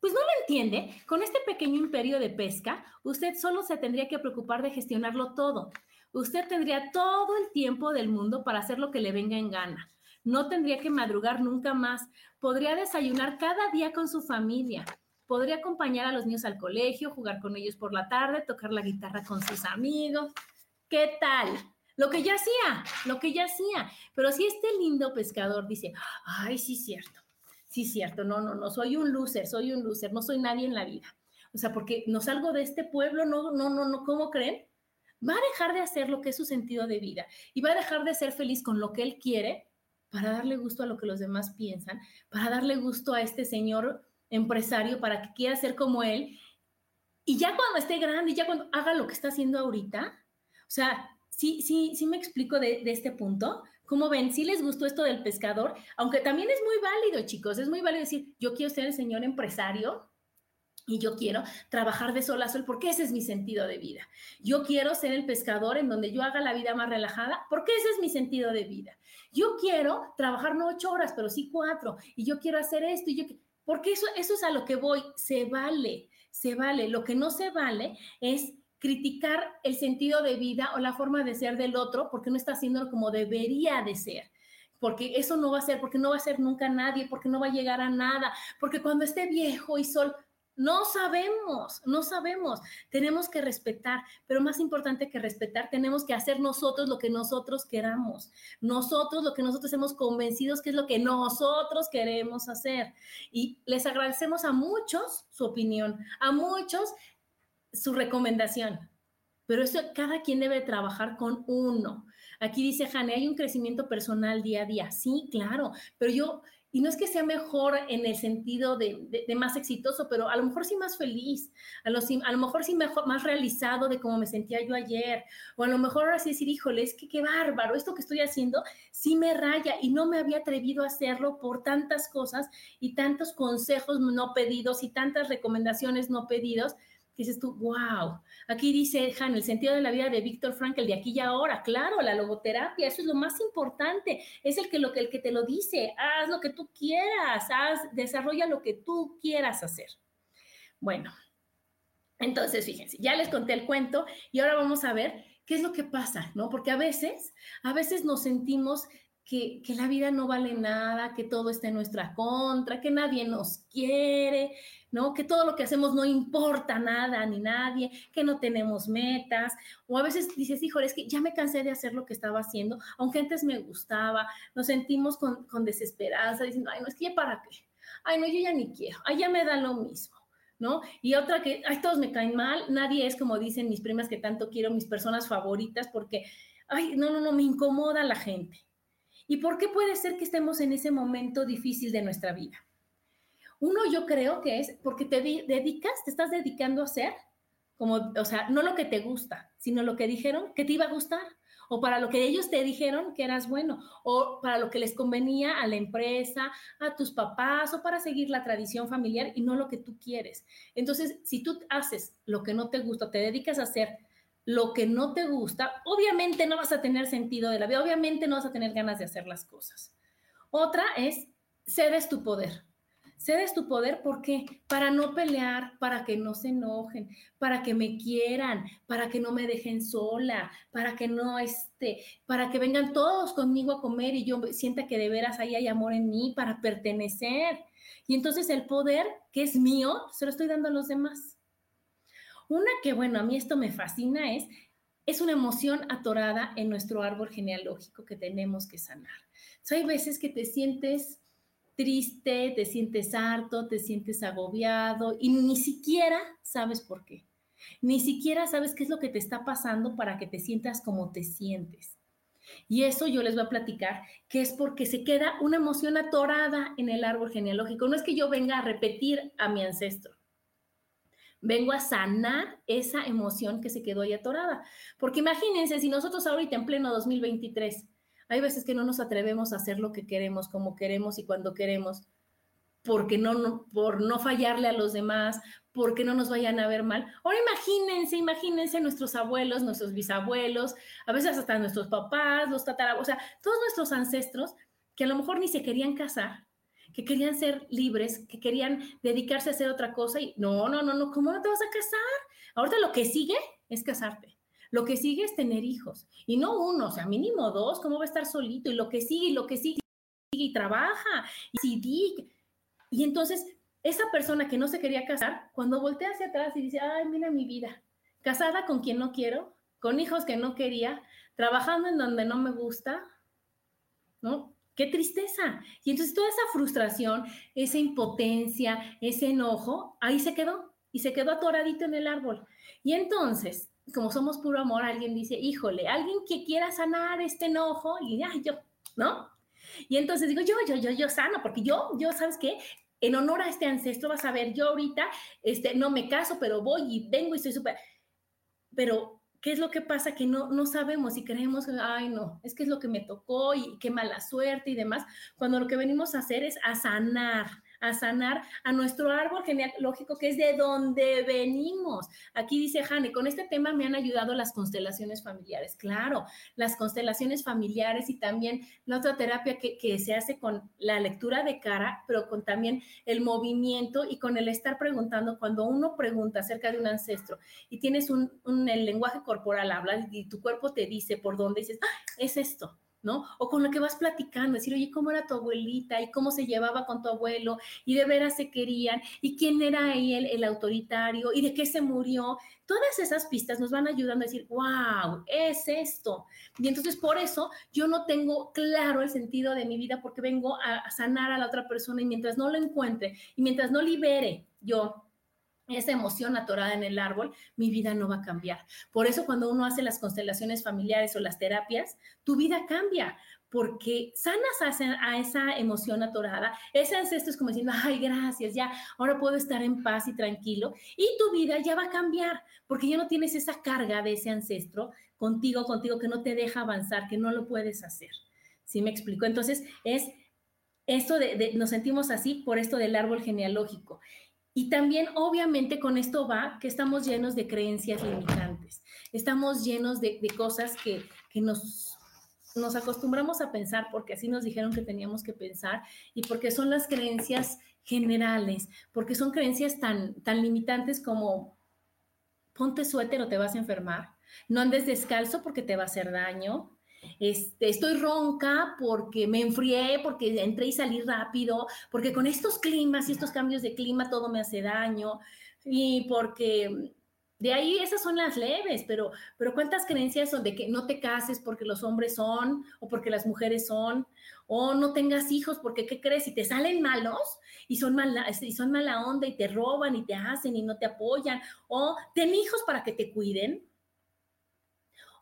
Pues no lo entiende. Con este pequeño imperio de pesca, usted solo se tendría que preocupar de gestionarlo todo. usted tendría todo el tiempo del mundo para hacer lo que le venga en gana. No tendría que madrugar nunca más. Podría desayunar cada día con su familia. Podría acompañar a los niños al colegio, jugar con ellos por la tarde, tocar la guitarra con sus amigos. ¿Qué tal? Lo que ya hacía, lo que ya hacía. Pero si este lindo pescador dice, ay, sí, cierto, sí, cierto, no, no, no, soy un loser, soy un loser, no soy nadie en la vida. O sea, porque no salgo de este pueblo, no, no, no, no, ¿cómo creen? Va a dejar de hacer lo que es su sentido de vida y va a dejar de ser feliz con lo que él quiere para darle gusto a lo que los demás piensan, para darle gusto a este señor empresario, para que quiera ser como él. Y ya cuando esté grande, ya cuando haga lo que está haciendo ahorita, o sea, sí, sí, sí me explico de, este punto. Como ven, sí les gustó esto del pescador, aunque también es muy válido, chicos, es muy válido decir, yo quiero ser el señor empresario, y yo quiero trabajar de sol a sol porque ese es mi sentido de vida. Yo quiero ser el pescador en donde yo haga la vida más relajada porque ese es mi sentido de vida. Yo quiero trabajar no ocho horas, pero sí cuatro. Y yo quiero hacer esto y yo porque eso, eso es a lo que voy. Se vale, se vale. Lo que no se vale es criticar el sentido de vida o la forma de ser del otro porque no está haciéndolo como debería de ser. Porque eso no va a ser, porque no va a ser nunca nadie, porque no va a llegar a nada, porque cuando esté viejo y sol, no sabemos, no sabemos. Tenemos que respetar, pero más importante que respetar, tenemos que hacer nosotros lo que nosotros queramos. Nosotros lo que nosotros hemos convencidos que es lo que nosotros queremos hacer. Y les agradecemos a muchos su opinión, a muchos su recomendación. Pero eso cada quien debe trabajar con uno. Aquí dice Jane, hay un crecimiento personal día a día. Sí, claro, pero yo, y no es que sea mejor en el sentido de, más exitoso, pero a lo mejor sí más feliz, a lo, a lo mejor sí mejor, más realizado de cómo me sentía yo ayer, o a lo mejor ahora sí decir, híjole, es que qué bárbaro, esto que estoy haciendo sí me raya y no me había atrevido a hacerlo por tantas cosas y tantos consejos no pedidos y tantas recomendaciones no pedidos dices tú, wow. Aquí dice Han, el sentido de la vida de Víctor Frankl de aquí y ahora. Claro, la logoterapia, eso es lo más importante. Es el que, lo, el que te lo dice. Haz lo que tú quieras, haz, desarrolla lo que tú quieras hacer. Bueno, entonces fíjense, ya les conté el cuento y ahora vamos a ver qué es lo que pasa, ¿no? Porque a veces, a veces nos sentimos que, que, la vida no vale nada, que todo está en nuestra contra, que nadie nos quiere, ¿no? Que todo lo que hacemos no importa nada ni nadie, que no tenemos metas, o a veces dices, híjole, es que ya me cansé de hacer lo que estaba haciendo, aunque antes me gustaba, nos sentimos con, con desesperanza, diciendo, ay, no, es que ya para qué, ay, no, yo ya ni quiero, ay, ya me da lo mismo. ¿No? Y otra que, ay, todos me caen mal, nadie es como dicen mis primas que tanto quiero, mis personas favoritas, porque, ay, no, no, no, me incomoda la gente. ¿Y por qué puede ser que estemos en ese momento difícil de nuestra vida? Uno, yo creo que es porque te dedicas, te estás dedicando a hacer, como, o sea, no lo que te gusta, sino lo que dijeron que te iba a gustar, o para lo que ellos te dijeron que eras bueno, o para lo que les convenía a la empresa, a tus papás, o para seguir la tradición familiar y no lo que tú quieres. Entonces, si tú haces lo que no te gusta, te dedicas a hacer lo que no te gusta, obviamente no vas a tener sentido de la vida, obviamente no vas a tener ganas de hacer las cosas. Otra es, cedes tu poder. Cedes tu poder, ¿por qué? Para no pelear, para que no se enojen, para que me quieran, para que no me dejen sola, para que no esté, para que vengan todos conmigo a comer y yo sienta que de veras ahí hay amor en mí, para pertenecer. Y entonces el poder que es mío, se lo estoy dando a los demás. Una que, bueno, a mí esto me fascina es, es una emoción atorada en nuestro árbol genealógico que tenemos que sanar. hay veces que te sientes triste, te sientes harto, te sientes agobiado y ni siquiera sabes por qué. Ni siquiera sabes qué es lo que te está pasando para que te sientas como te sientes. Y eso yo les voy a platicar, que es porque se queda una emoción atorada en el árbol genealógico. No es que yo venga a repetir a mi ancestro. Vengo a sanar esa emoción que se quedó ahí atorada. Porque imagínense, si nosotros ahorita en pleno 2023 hay veces que no nos atrevemos a hacer lo que queremos, como queremos y cuando queremos, porque no, por no fallarle a los demás, porque no nos vayan a ver mal. Ahora imagínense, imagínense nuestros abuelos, nuestros bisabuelos, a veces hasta nuestros papás, los tatarabuelos, o sea, todos nuestros ancestros que a lo mejor ni se querían casar, que querían ser libres, que querían dedicarse a hacer otra cosa y no, no, no, no, ¿cómo no te vas a casar? Ahorita lo que sigue es casarte. Lo que sigue es tener hijos. Y no uno, o sea, mínimo dos, ¿cómo va a estar solito? Y lo que sigue, lo que sigue, y trabaja, y Y entonces, esa persona que no se quería casar, cuando voltea hacia atrás y dice, ay, mira mi vida, casada con quien no quiero, con hijos que no quería, trabajando en donde no me gusta, ¿no? Qué tristeza. Y entonces toda esa frustración, esa impotencia, ese enojo, ahí se quedó y se quedó atoradito en el árbol. Y entonces, como somos puro amor, alguien dice, híjole, alguien que quiera sanar este enojo y ya, yo, ¿no? Y entonces digo, yo, yo, yo, yo sano, porque yo, yo, ¿sabes qué? En honor a este ancestro vas a ver, yo ahorita, este, no me caso, pero voy y vengo y estoy súper, pero ¿Qué es lo que pasa? Que no, no sabemos y creemos, ay, no, es que es lo que me tocó y qué mala suerte y demás, cuando lo que venimos a hacer es a sanar, a sanar a nuestro árbol genealógico, que es de donde venimos. Aquí dice Jane, con este tema me han ayudado las constelaciones familiares. Claro, las constelaciones familiares y también la otra terapia que, que se hace con la lectura de cara, pero con también el movimiento y con el estar preguntando. Cuando uno pregunta acerca de un ancestro y tienes un, un el lenguaje corporal, hablas y tu cuerpo te dice por dónde dices, ah, es esto ¿no? O con lo que vas platicando, decir, oye, ¿cómo era tu abuelita? ¿Y cómo se llevaba con tu abuelo? ¿Y de veras se querían? ¿Y quién era ahí el, el autoritario? ¿Y de qué se murió? Todas esas pistas nos van ayudando a decir, wow, es esto. Y entonces por eso yo no tengo claro el sentido de mi vida porque vengo a sanar a la otra persona y mientras no lo encuentre y mientras no libere yo esa emoción atorada en el árbol, mi vida no va a cambiar. Por eso cuando uno hace las constelaciones familiares o las terapias, tu vida cambia, porque sanas a, esa emoción atorada. Ese ancestro es como diciendo, ay, gracias, ya, ahora puedo estar en paz y tranquilo. Y tu vida ya va a cambiar, porque ya no tienes esa carga de ese ancestro contigo, contigo, que no te deja avanzar, que no lo puedes hacer. ¿Sí me explico? Entonces, es esto de, nos sentimos así por esto del árbol genealógico. Y también, obviamente, con esto va que estamos llenos de creencias limitantes, estamos llenos de, cosas que, nos, nos acostumbramos a pensar porque así nos dijeron que teníamos que pensar y porque son las creencias generales, porque son creencias tan, tan limitantes como ponte suéter o te vas a enfermar, no andes descalzo porque te va a hacer daño, este, estoy ronca porque me enfrié, porque entré y salí rápido, porque con estos climas y estos cambios de clima todo me hace daño y porque de ahí esas son las leves, pero, pero ¿cuántas creencias son de que no te cases porque los hombres son o porque las mujeres son? O no tengas hijos porque, ¿qué crees? Si te salen malos y son, mala, y son mala onda y te roban y te hacen y no te apoyan. O ten hijos para que te cuiden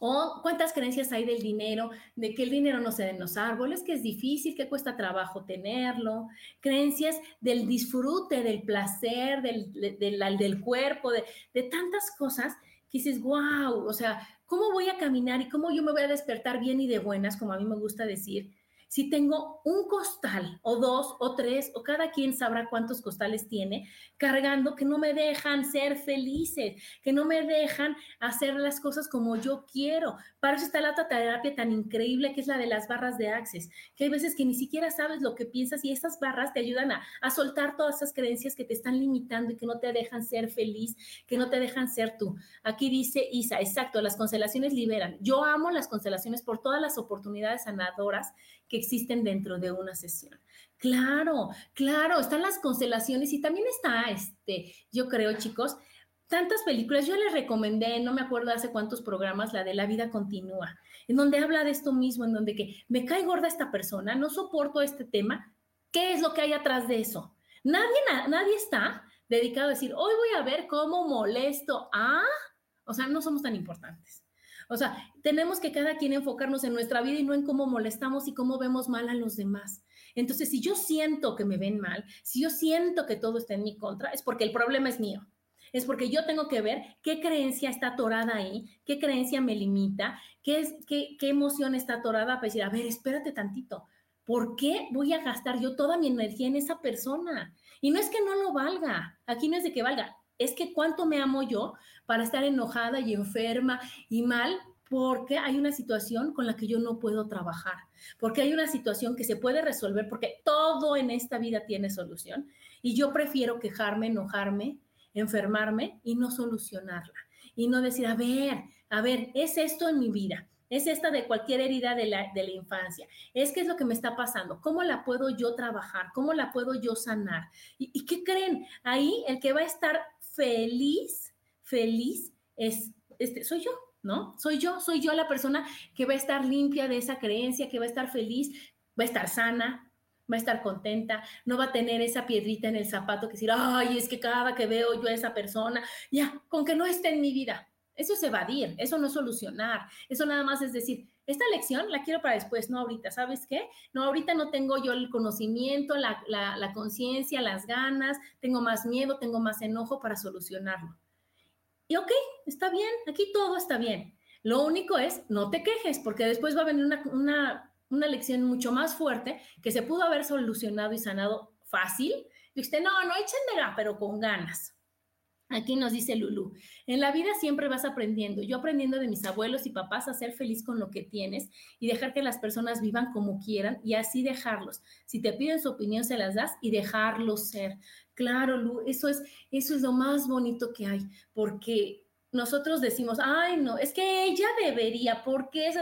o cuántas creencias hay del dinero, de que el dinero no se da en los árboles, que es difícil, que cuesta trabajo tenerlo. Creencias del disfrute, del placer, del, del, cuerpo, de, de tantas cosas que dices, wow, o sea, ¿cómo voy a caminar y cómo yo me voy a despertar bien y de buenas, como a mí me gusta decir? Si tengo un costal o dos o tres o cada quien sabrá cuántos costales tiene cargando que no me dejan ser felices, que no me dejan hacer las cosas como yo quiero. Para eso está la terapia tan increíble que es la de las barras de Access, que hay veces que ni siquiera sabes lo que piensas y esas barras te ayudan a, a soltar todas esas creencias que te están limitando y que no te dejan ser feliz, que no te dejan ser tú. Aquí dice Isa, exacto, las constelaciones liberan. Yo amo las constelaciones por todas las oportunidades sanadoras que existen dentro de una sesión. Claro, claro, están las constelaciones y también está, este, yo creo, chicos, tantas películas. Yo les recomendé, no me acuerdo hace cuántos programas, la de La vida continúa, en donde habla de esto mismo, en donde que me cae gorda esta persona, no soporto este tema. ¿Qué es lo que hay atrás de eso? Nadie, nadie está dedicado a decir, hoy voy a ver cómo molesto a... O sea, no somos tan importantes. O sea, tenemos que cada quien enfocarnos en nuestra vida y no en cómo molestamos y cómo vemos mal a los demás. Entonces, si yo siento que me ven mal, si yo siento que todo está en mi contra, es porque el problema es mío. Es porque yo tengo que ver qué creencia está atorada ahí, qué creencia me limita, qué, es, qué, qué emoción está atorada para decir, a ver, espérate tantito, ¿por qué voy a gastar yo toda mi energía en esa persona? Y no es que no lo valga, aquí no es de que valga, es que cuánto me amo yo para estar enojada y enferma y mal porque hay una situación con la que yo no puedo trabajar, porque hay una situación que se puede resolver, porque todo en esta vida tiene solución y yo prefiero quejarme, enojarme, enfermarme y no solucionarla. y no decir, a ver, a ver, es esto en mi vida, es esta de cualquier herida de la, de la infancia, es qué es lo que me está pasando, cómo la puedo yo trabajar, cómo la puedo yo sanar. ¿Y, y qué creen? Ahí el que va a estar feliz, feliz, es, este, soy yo, ¿no? Soy yo, soy yo la persona que va a estar limpia de esa creencia, que va a estar feliz, va a estar sana, va a estar contenta, no va a tener esa piedrita en el zapato que decir, ay, es que cada que veo yo a esa persona, ya, con que no esté en mi vida. Eso es evadir, eso no es solucionar, eso nada más es decir, esta lección la quiero para después, no ahorita, ¿sabes qué? No, ahorita no tengo yo el conocimiento, la, la conciencia, las ganas, tengo más miedo, tengo más enojo para solucionarlo. Y ok, está bien, aquí todo está bien. Lo único es, no te quejes, porque después va a venir una, una, una lección mucho más fuerte que se pudo haber solucionado y sanado fácil. Y usted, no, no echen pero con ganas. Aquí nos dice Lulu, en la vida siempre vas aprendiendo. Yo aprendiendo de mis abuelos y papás a ser feliz con lo que tienes y dejar que las personas vivan como quieran y así dejarlos. Si te piden su opinión, se las das y dejarlos ser. Claro, Lu, eso es, eso es lo más bonito que hay, porque nosotros decimos, ay, no, es que ella debería, porque es,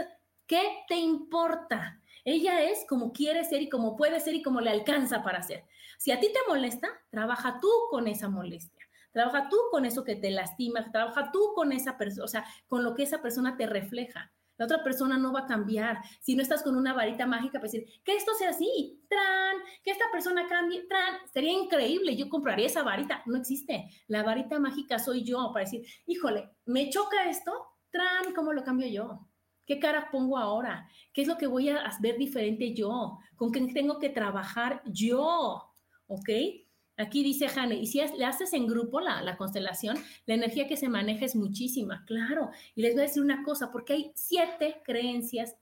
¿qué te importa? Ella es como quiere ser y como puede ser y como le alcanza para ser. Si a ti te molesta, trabaja tú con esa molestia. Trabaja tú con eso que te lastima, trabaja tú con esa persona, o sea, con lo que esa persona te refleja. La otra persona no va a cambiar. Si no estás con una varita mágica para decir, que esto sea así, tran, que esta persona cambie, tran, sería increíble. Yo compraría esa varita. No existe. La varita mágica soy yo para decir, híjole, me choca esto, tran, ¿cómo lo cambio yo? ¿Qué cara pongo ahora? ¿Qué es lo que voy a ver diferente yo? ¿Con qué tengo que trabajar yo? ¿Ok? Aquí dice Jane, y si le haces en grupo la, la, constelación, la energía que se maneja es muchísima, claro. Y les voy a decir una cosa, porque hay siete creencias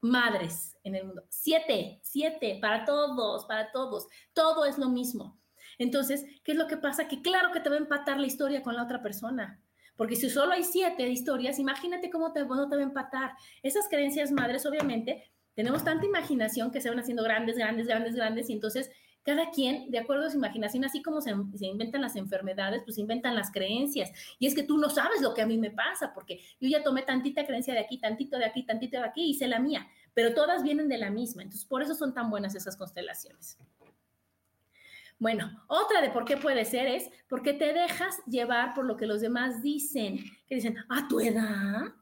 madres en el mundo. Siete, siete, para todos, para todos. Todo es lo mismo. Entonces, ¿qué es lo que pasa? Que claro que te va a empatar la historia con la otra persona. Porque si solo hay siete historias, imagínate cómo te, te va a empatar. Esas creencias madres, obviamente, tenemos tanta imaginación que se van haciendo grandes, grandes, grandes, grandes, y entonces cada quien, de acuerdo a su imaginación, así como se, inventan las enfermedades, pues inventan las creencias. Y es que tú no sabes lo que a mí me pasa, porque yo ya tomé tantita creencia de aquí, tantito de aquí, tantito de aquí, y hice la mía, pero todas vienen de la misma. Entonces, por eso son tan buenas esas constelaciones. Bueno, otra de por qué puede ser es porque te dejas llevar por lo que los demás dicen, que dicen, a tu edad,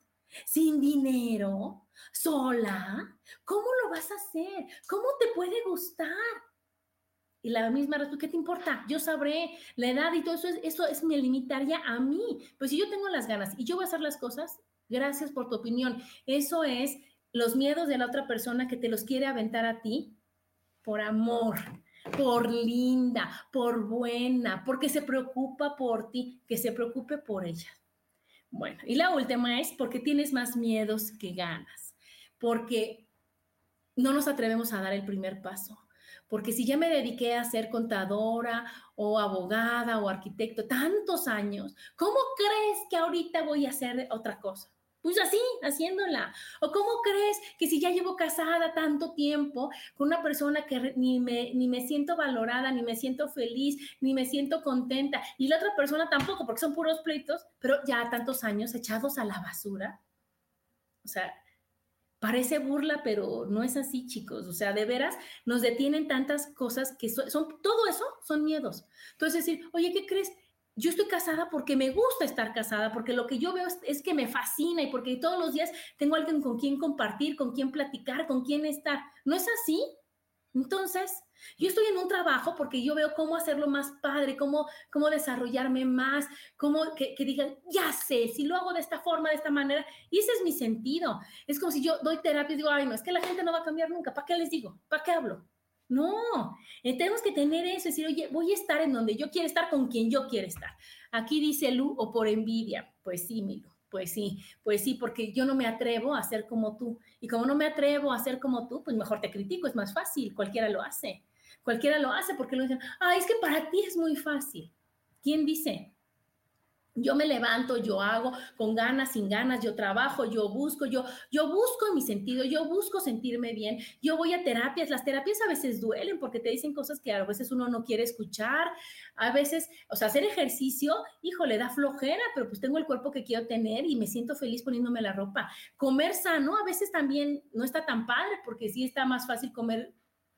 sin dinero, sola, ¿cómo lo vas a hacer? ¿Cómo te puede gustar? Y la misma respuesta, ¿qué te importa? Yo sabré la edad y todo eso, eso es, me limitaría a mí. Pues si yo tengo las ganas y yo voy a hacer las cosas, gracias por tu opinión. Eso es los miedos de la otra persona que te los quiere aventar a ti por amor, por linda, por buena, porque se preocupa por ti, que se preocupe por ella. Bueno, y la última es porque tienes más miedos que ganas, porque no nos atrevemos a dar el primer paso porque si ya me dediqué a ser contadora o abogada o arquitecto tantos años, ¿cómo crees que ahorita voy a hacer otra cosa? Pues así, haciéndola. ¿O cómo crees que si ya llevo casada tanto tiempo con una persona que ni me, ni me siento valorada, ni me siento feliz, ni me siento contenta, y la otra persona tampoco, porque son puros pleitos, pero ya tantos años echados a la basura? O sea, Parece burla, pero no es así, chicos. O sea, de veras nos detienen tantas cosas que son, todo eso son miedos. Entonces decir, oye, ¿qué crees? Yo estoy casada porque me gusta estar casada, porque lo que yo veo es, que me fascina y porque todos los días tengo alguien con quien compartir, con quien platicar, con quien estar. ¿No es así? Entonces, yo estoy en un trabajo porque yo veo cómo hacerlo más padre, cómo, cómo desarrollarme más, cómo que, digan, ya sé, si lo hago de esta forma, de esta manera, y ese es mi sentido. Es como si yo doy terapia y digo, ay, no, es que la gente no va a cambiar nunca, ¿para qué les digo? ¿Para qué hablo? No, eh, tenemos que tener eso, decir, oye, voy a estar en donde yo quiero estar con quien yo quiero estar. Aquí dice Lu, o por envidia. Pues sí, Milo, pues sí, pues sí, porque yo no me atrevo a ser como tú. Y como no me atrevo a ser como tú, pues mejor te critico, es más fácil, cualquiera lo hace. Cualquiera lo hace porque lo dicen, ah, es que para ti es muy fácil. ¿Quién dice? Yo me levanto, yo hago con ganas, sin ganas, yo trabajo, yo busco, yo, yo busco mi sentido, yo busco sentirme bien, yo voy a terapias, las terapias a veces duelen porque te dicen cosas que a veces uno no quiere escuchar, a veces, o sea, hacer ejercicio, hijo, le da flojera, pero pues tengo el cuerpo que quiero tener y me siento feliz poniéndome la ropa. Comer sano a veces también no está tan padre porque sí está más fácil comer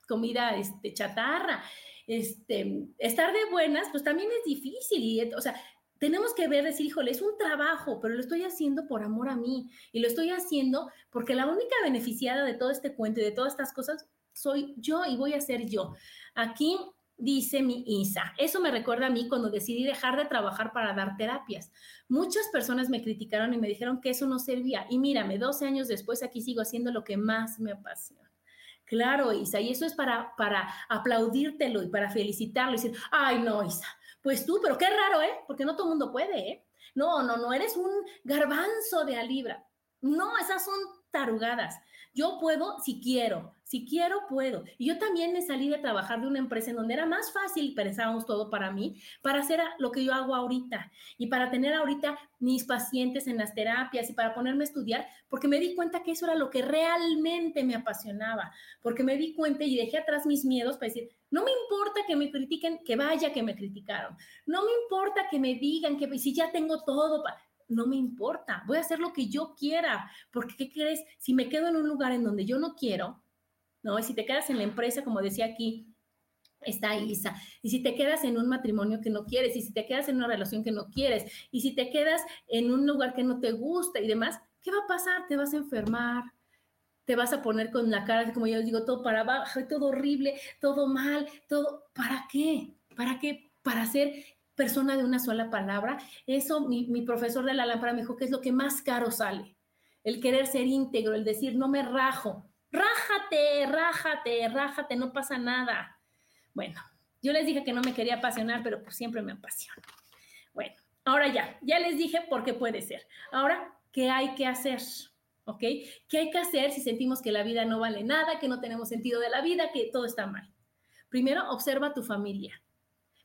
comida este, chatarra este, estar de buenas, pues también es difícil. Y, o sea, tenemos que ver, decir, híjole, es un trabajo, pero lo estoy haciendo por amor a mí y lo estoy haciendo porque la única beneficiada de todo este cuento y de todas estas cosas soy yo y voy a ser yo. Aquí dice mi Isa, eso me recuerda a mí cuando decidí dejar de trabajar para dar terapias. Muchas personas me criticaron y me dijeron que eso no servía y mírame, 12 años después aquí sigo haciendo lo que más me apasiona. Claro, Isa, y eso es para, para aplaudírtelo y para felicitarlo y decir, ay, no, Isa, pues tú, pero qué raro, ¿eh? Porque no todo el mundo puede, ¿eh? No, no, no, eres un garbanzo de a libra. No, esas son tarugadas. Yo puedo si quiero, si quiero puedo. Y yo también me salí de trabajar de una empresa en donde era más fácil, pensábamos todo para mí, para hacer lo que yo hago ahorita y para tener ahorita mis pacientes en las terapias y para ponerme a estudiar, porque me di cuenta que eso era lo que realmente me apasionaba, porque me di cuenta y dejé atrás mis miedos para decir, no me importa que me critiquen, que vaya que me criticaron. No me importa que me digan que si ya tengo todo, no me importa. Voy a hacer lo que yo quiera, porque ¿qué crees? Si me quedo en un lugar en donde yo no quiero, ¿no? Y si te quedas en la empresa, como decía aquí, está Isa. Y si te quedas en un matrimonio que no quieres, y si te quedas en una relación que no quieres, y si te quedas en un lugar que no te gusta y demás, ¿qué va a pasar? Te vas a enfermar, te vas a poner con la cara, como yo digo, todo para abajo, todo horrible, todo mal, todo. ¿Para qué? ¿Para qué? Para ser persona de una sola palabra. Eso mi, mi profesor de la lámpara me dijo que es lo que más caro sale. El querer ser íntegro, el decir, no me rajo, rájate, rájate, rájate, no pasa nada. Bueno, yo les dije que no me quería apasionar, pero pues siempre me apasiona. Bueno, ahora ya, ya les dije por qué puede ser. Ahora, ¿qué hay que hacer? ¿Ok? ¿Qué hay que hacer si sentimos que la vida no vale nada, que no tenemos sentido de la vida, que todo está mal? Primero, observa a tu familia,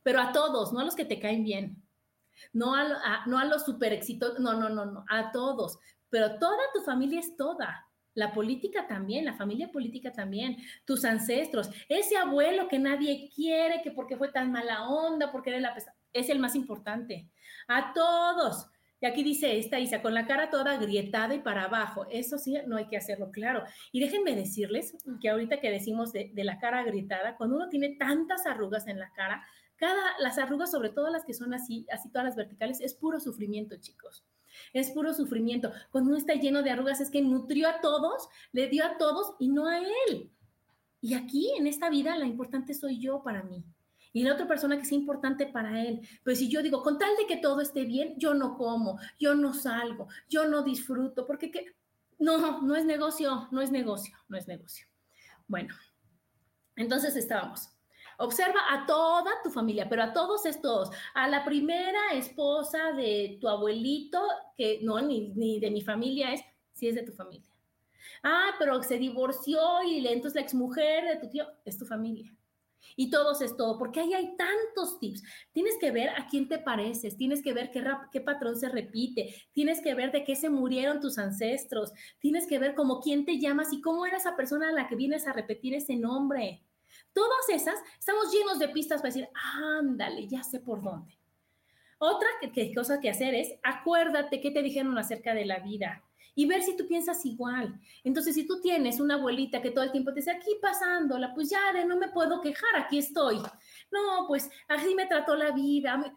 pero a todos, no a los que te caen bien, no a, no a los super éxitos, no, no, no, no, a todos, pero toda tu familia es toda. La política también, la familia política también, tus ancestros, ese abuelo que nadie quiere, que porque fue tan mala onda, porque era la pesada, es el más importante. A todos. Y aquí dice esta Isa, con la cara toda agrietada y para abajo. Eso sí, no hay que hacerlo claro. Y déjenme decirles que ahorita que decimos de, de la cara agrietada, cuando uno tiene tantas arrugas en la cara, cada, las arrugas, sobre todo las que son así, así todas las verticales, es puro sufrimiento, chicos es puro sufrimiento. Cuando uno está lleno de arrugas es que nutrió a todos, le dio a todos y no a él. Y aquí, en esta vida, la importante soy yo para mí. Y la otra persona que es importante para él. Pero si yo digo, con tal de que todo esté bien, yo no como, yo no salgo, yo no disfruto, porque ¿qué? no, no es negocio, no es negocio, no es negocio. Bueno, entonces estábamos. Observa a toda tu familia, pero a todos es todos. A la primera esposa de tu abuelito, que no, ni, de mi familia es, si es de tu familia. Ah, pero se divorció y entonces la exmujer de tu tío es tu familia. Y todos es todo, porque ahí hay tantos tips. Tienes que ver a quién te pareces, tienes que ver qué, qué patrón se repite, tienes que ver de qué se murieron tus ancestros, tienes que ver cómo quién te llamas y cómo era esa persona a la que vienes a repetir ese nombre. Todas esas, estamos llenos de pistas para decir, ándale, ya sé por dónde. Otra cosa que hacer es, acuérdate qué te dijeron acerca de la vida y ver si tú piensas igual. Entonces, si tú tienes una abuelita que todo el tiempo te dice, aquí pasándola, pues ya, de no me puedo quejar, aquí estoy. No, pues así me trató la vida.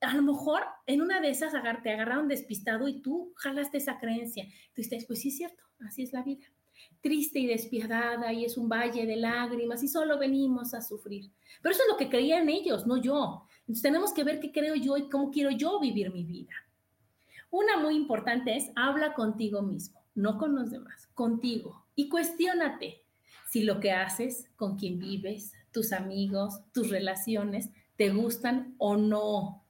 A lo mejor en una de esas te agarraron despistado y tú jalaste esa creencia. Entonces, pues sí es cierto, así es la vida triste y despiadada y es un valle de lágrimas y solo venimos a sufrir. Pero eso es lo que creían ellos, no yo. Entonces tenemos que ver qué creo yo y cómo quiero yo vivir mi vida. Una muy importante es, habla contigo mismo, no con los demás, contigo. Y cuestiónate si lo que haces, con quien vives, tus amigos, tus relaciones, te gustan o no.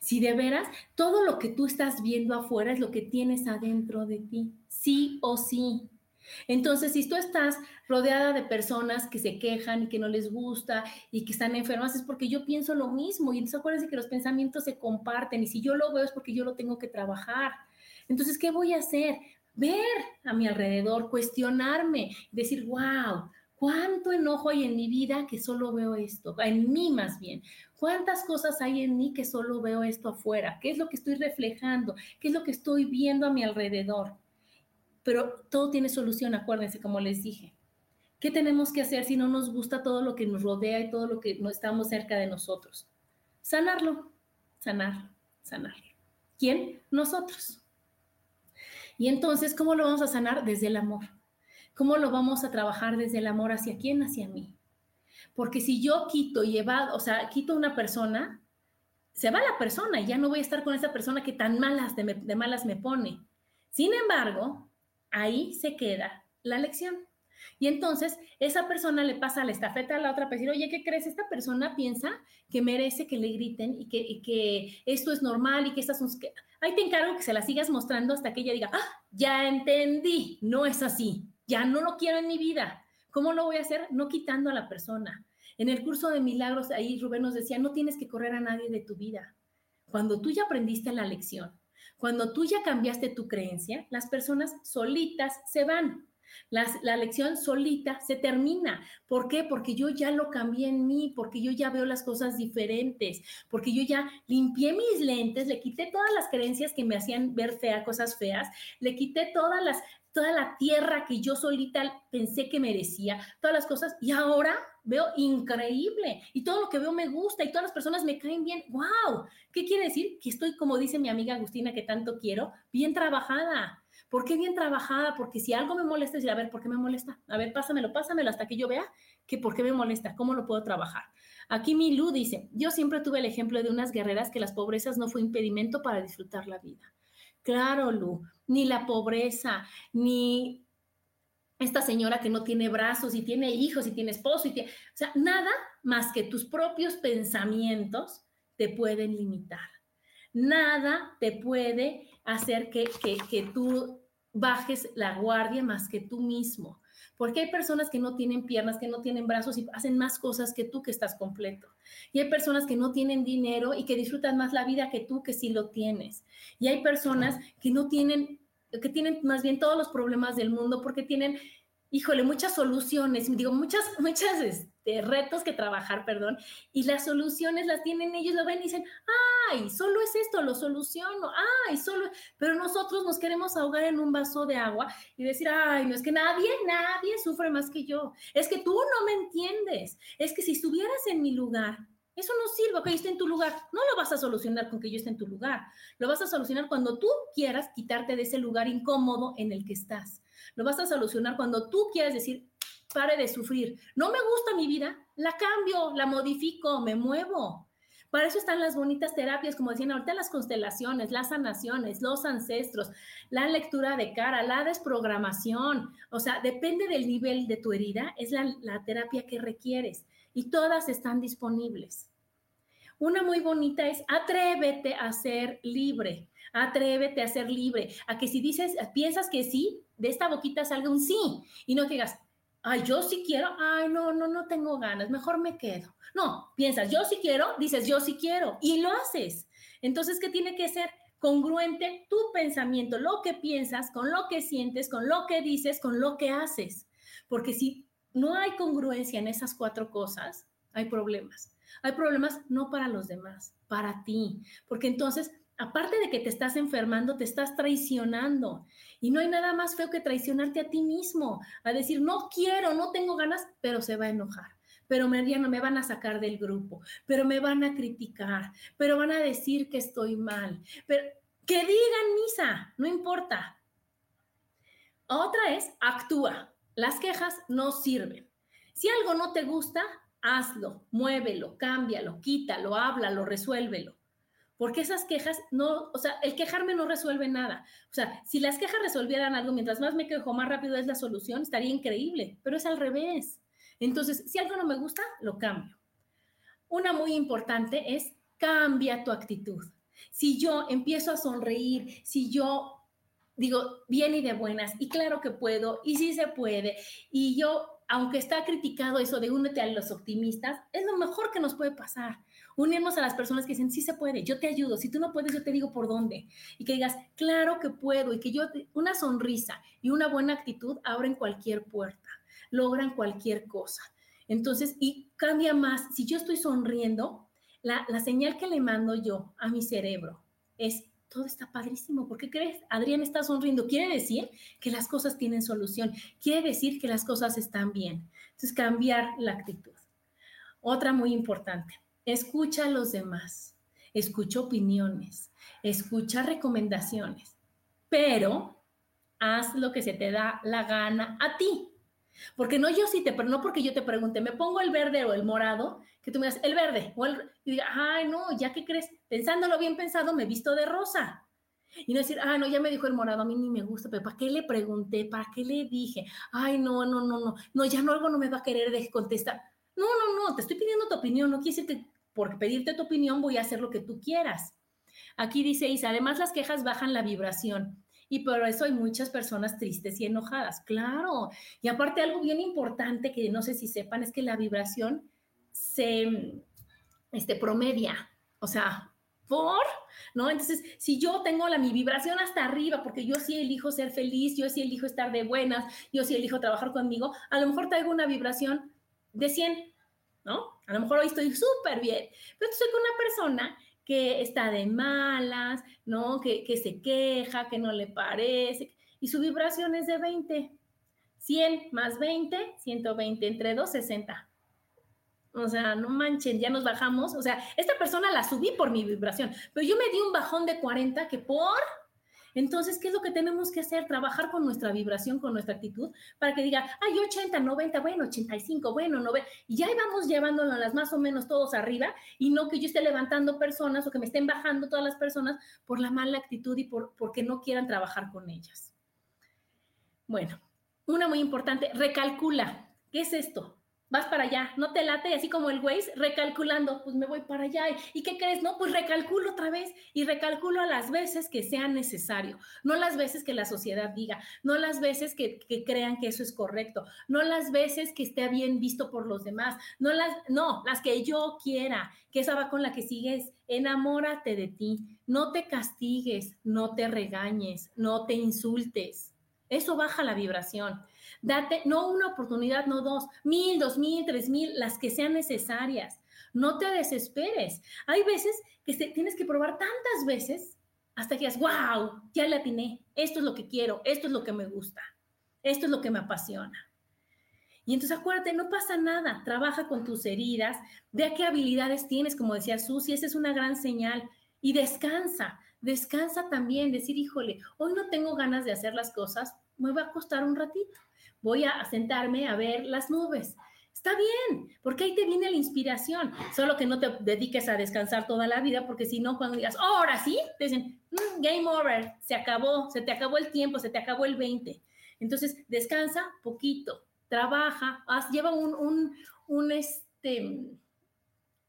Si de veras todo lo que tú estás viendo afuera es lo que tienes adentro de ti, sí o sí. Entonces, si tú estás rodeada de personas que se quejan y que no les gusta y que están enfermas, es porque yo pienso lo mismo. Y entonces acuérdense que los pensamientos se comparten y si yo lo veo es porque yo lo tengo que trabajar. Entonces, ¿qué voy a hacer? Ver a mi alrededor, cuestionarme, decir, wow, ¿Cuánto enojo hay en mi vida que solo veo esto? En mí más bien. ¿Cuántas cosas hay en mí que solo veo esto afuera? ¿Qué es lo que estoy reflejando? ¿Qué es lo que estoy viendo a mi alrededor? Pero todo tiene solución, acuérdense, como les dije. ¿Qué tenemos que hacer si no nos gusta todo lo que nos rodea y todo lo que no estamos cerca de nosotros? Sanarlo, sanarlo, sanarlo. ¿Quién? Nosotros. Y entonces, ¿cómo lo vamos a sanar? Desde el amor ¿Cómo lo vamos a trabajar desde el amor hacia quién? Hacia mí. Porque si yo quito y evado, o sea, quito una persona, se va la persona y ya no voy a estar con esa persona que tan malas de, de malas me pone. Sin embargo, ahí se queda la lección. Y entonces esa persona le pasa la estafeta a la otra para decir, oye, ¿qué crees? Esta persona piensa que merece que le griten y que, y que esto es normal y que estas son... Ahí te encargo que se la sigas mostrando hasta que ella diga, ah, ya entendí, no es así ya no lo quiero en mi vida. ¿Cómo lo voy a hacer? No quitando a la persona. En el curso de milagros, ahí Rubén nos decía, no tienes que correr a nadie de tu vida. Cuando tú ya aprendiste la lección, cuando tú ya cambiaste tu creencia, las personas solitas se van. la lección solita se termina. ¿Por qué? Porque yo ya lo cambié en mí, porque yo ya veo las cosas diferentes, porque yo ya limpié mis lentes, le quité todas las creencias que me hacían ver fea, cosas feas, le quité todas las, toda la tierra que yo solita pensé que merecía, todas las cosas, y ahora veo increíble, y todo lo que veo me gusta, y todas las personas me creen bien, wow, ¿qué quiere decir? Que estoy, como dice mi amiga Agustina, que tanto quiero, bien trabajada. ¿Por qué bien trabajada? Porque si algo me molesta, decir, a ver, ¿por qué me molesta? A ver, pásamelo, pásamelo hasta que yo vea que por qué me molesta, cómo lo puedo trabajar. Aquí mi Lu dice, yo siempre tuve el ejemplo de unas guerreras que las pobrezas no fue impedimento para disfrutar la vida. Claro, Lu, ni la pobreza, ni esta señora que no tiene brazos y tiene hijos y tiene esposo y tiene, o sea, nada más que tus propios pensamientos te pueden limitar. Nada te puede hacer que, que, que tú bajes la guardia más que tú mismo. Porque hay personas que no tienen piernas, que no tienen brazos y hacen más cosas que tú que estás completo. Y hay personas que no tienen dinero y que disfrutan más la vida que tú que sí lo tienes. Y hay personas que no tienen, que tienen más bien todos los problemas del mundo porque tienen híjole, muchas soluciones, digo, muchas, muchas este, retos que trabajar, perdón, y las soluciones las tienen ellos, lo ven y dicen, ay, solo es esto, lo soluciono, ay, solo, pero nosotros nos queremos ahogar en un vaso de agua y decir, ay, no es que nadie, nadie sufre más que yo, es que tú no me entiendes, es que si estuvieras en mi lugar, eso no sirve que yo esté en tu lugar. No lo vas a solucionar con que yo esté en tu lugar. Lo vas a solucionar cuando tú quieras quitarte de ese lugar incómodo en el que estás. Lo vas a solucionar cuando tú quieras decir, pare de sufrir. No me gusta mi vida, la cambio, la modifico, me muevo. Para eso están las bonitas terapias, como decían ahorita, las constelaciones, las sanaciones, los ancestros, la lectura de cara, la desprogramación. O sea, depende del nivel de tu herida, es la, la terapia que requieres y todas están disponibles. Una muy bonita es atrévete a ser libre, atrévete a ser libre, a que si dices, piensas que sí, de esta boquita salga un sí y no digas, ay, yo sí quiero, ay, no, no, no tengo ganas, mejor me quedo. No, piensas, yo sí quiero, dices, yo sí quiero y lo haces. Entonces, ¿qué tiene que ser? Congruente tu pensamiento, lo que piensas, con lo que sientes, con lo que dices, con lo que haces. Porque si no hay congruencia en esas cuatro cosas, hay problemas. Hay problemas no para los demás, para ti. Porque entonces aparte de que te estás enfermando, te estás traicionando. Y no hay nada más feo que traicionarte a ti mismo, a decir, no quiero, no tengo ganas, pero se va a enojar. Pero me, no me van a sacar del grupo, pero me van a criticar, pero van a decir que estoy mal. Pero que digan misa, no importa. Otra es, actúa. Las quejas no sirven. Si algo no te gusta, hazlo, muévelo, cámbialo, quítalo, háblalo, resuélvelo porque esas quejas no, o sea, el quejarme no resuelve nada. O sea, si las quejas resolvieran algo, mientras más me quejo, más rápido es la solución, estaría increíble, pero es al revés. Entonces, si algo no me gusta, lo cambio. Una muy importante es cambia tu actitud. Si yo empiezo a sonreír, si yo digo, bien y de buenas, y claro que puedo, y sí se puede. Y yo, aunque está criticado eso de únete a los optimistas, es lo mejor que nos puede pasar. Unirnos a las personas que dicen, sí se puede, yo te ayudo, si tú no puedes, yo te digo por dónde. Y que digas, claro que puedo, y que yo, una sonrisa y una buena actitud abren cualquier puerta, logran cualquier cosa. Entonces, y cambia más, si yo estoy sonriendo, la, la señal que le mando yo a mi cerebro es todo está padrísimo. ¿Por qué crees? Adrián está sonriendo. Quiere decir que las cosas tienen solución. Quiere decir que las cosas están bien. Entonces, cambiar la actitud. Otra muy importante, escucha a los demás. Escucha opiniones. Escucha recomendaciones. Pero haz lo que se te da la gana a ti. Porque no yo sí te, pero no porque yo te pregunte, me pongo el verde o el morado, que tú me digas el verde o el, y diga, ay, no, ya que crees, pensándolo bien pensado, me visto de rosa. Y no decir, ah, no, ya me dijo el morado, a mí ni me gusta, pero ¿para qué le pregunté? ¿Para qué le dije? Ay, no, no, no, no, no, ya no, algo no me va a querer de contestar. No, no, no, te estoy pidiendo tu opinión, no quiere decir que por pedirte tu opinión voy a hacer lo que tú quieras. Aquí dice Isa, además las quejas bajan la vibración. Y por eso hay muchas personas tristes y enojadas, claro. Y aparte algo bien importante que no sé si sepan es que la vibración se este, promedia, o sea, por, ¿no? Entonces, si yo tengo la, mi vibración hasta arriba, porque yo sí elijo ser feliz, yo sí elijo estar de buenas, yo sí elijo trabajar conmigo, a lo mejor traigo una vibración de 100, ¿no? A lo mejor hoy estoy súper bien, pero estoy con una persona que está de malas, ¿no? Que, que se queja, que no le parece, y su vibración es de 20. 100 más 20, 120, entre 2, 60. O sea, no manchen, ya nos bajamos. O sea, esta persona la subí por mi vibración, pero yo me di un bajón de 40 que por entonces, ¿qué es lo que tenemos que hacer? Trabajar con nuestra vibración, con nuestra actitud, para que diga, ay, 80, 90, bueno, 85, bueno, 90, y ya vamos llevándolas más o menos todos arriba, y no que yo esté levantando personas o que me estén bajando todas las personas por la mala actitud y por porque no quieran trabajar con ellas. Bueno, una muy importante, recalcula. ¿Qué es esto? Vas para allá, no te late, así como el Waze, recalculando, pues me voy para allá. ¿Y qué crees? No, pues recalculo otra vez y recalculo a las veces que sea necesario, no las veces que la sociedad diga, no las veces que, que crean que eso es correcto, no las veces que esté bien visto por los demás, no las, no, las que yo quiera, que esa va con la que sigues, enamórate de ti, no te castigues, no te regañes, no te insultes. Eso baja la vibración. Date no una oportunidad, no dos, mil, dos mil, tres mil, las que sean necesarias. No te desesperes. Hay veces que tienes que probar tantas veces hasta que digas, wow, ya la atiné, esto es lo que quiero, esto es lo que me gusta, esto es lo que me apasiona. Y entonces acuérdate, no pasa nada, trabaja con tus heridas, vea qué habilidades tienes, como decía Susi, esa es una gran señal, y descansa, descansa también, decir, híjole, hoy no tengo ganas de hacer las cosas, me va a costar un ratito voy a sentarme a ver las nubes. Está bien, porque ahí te viene la inspiración. Solo que no te dediques a descansar toda la vida, porque si no, cuando digas, ahora sí, te dicen, mm, game over, se acabó, se te acabó el tiempo, se te acabó el 20. Entonces, descansa poquito, trabaja, lleva un, un, un, este,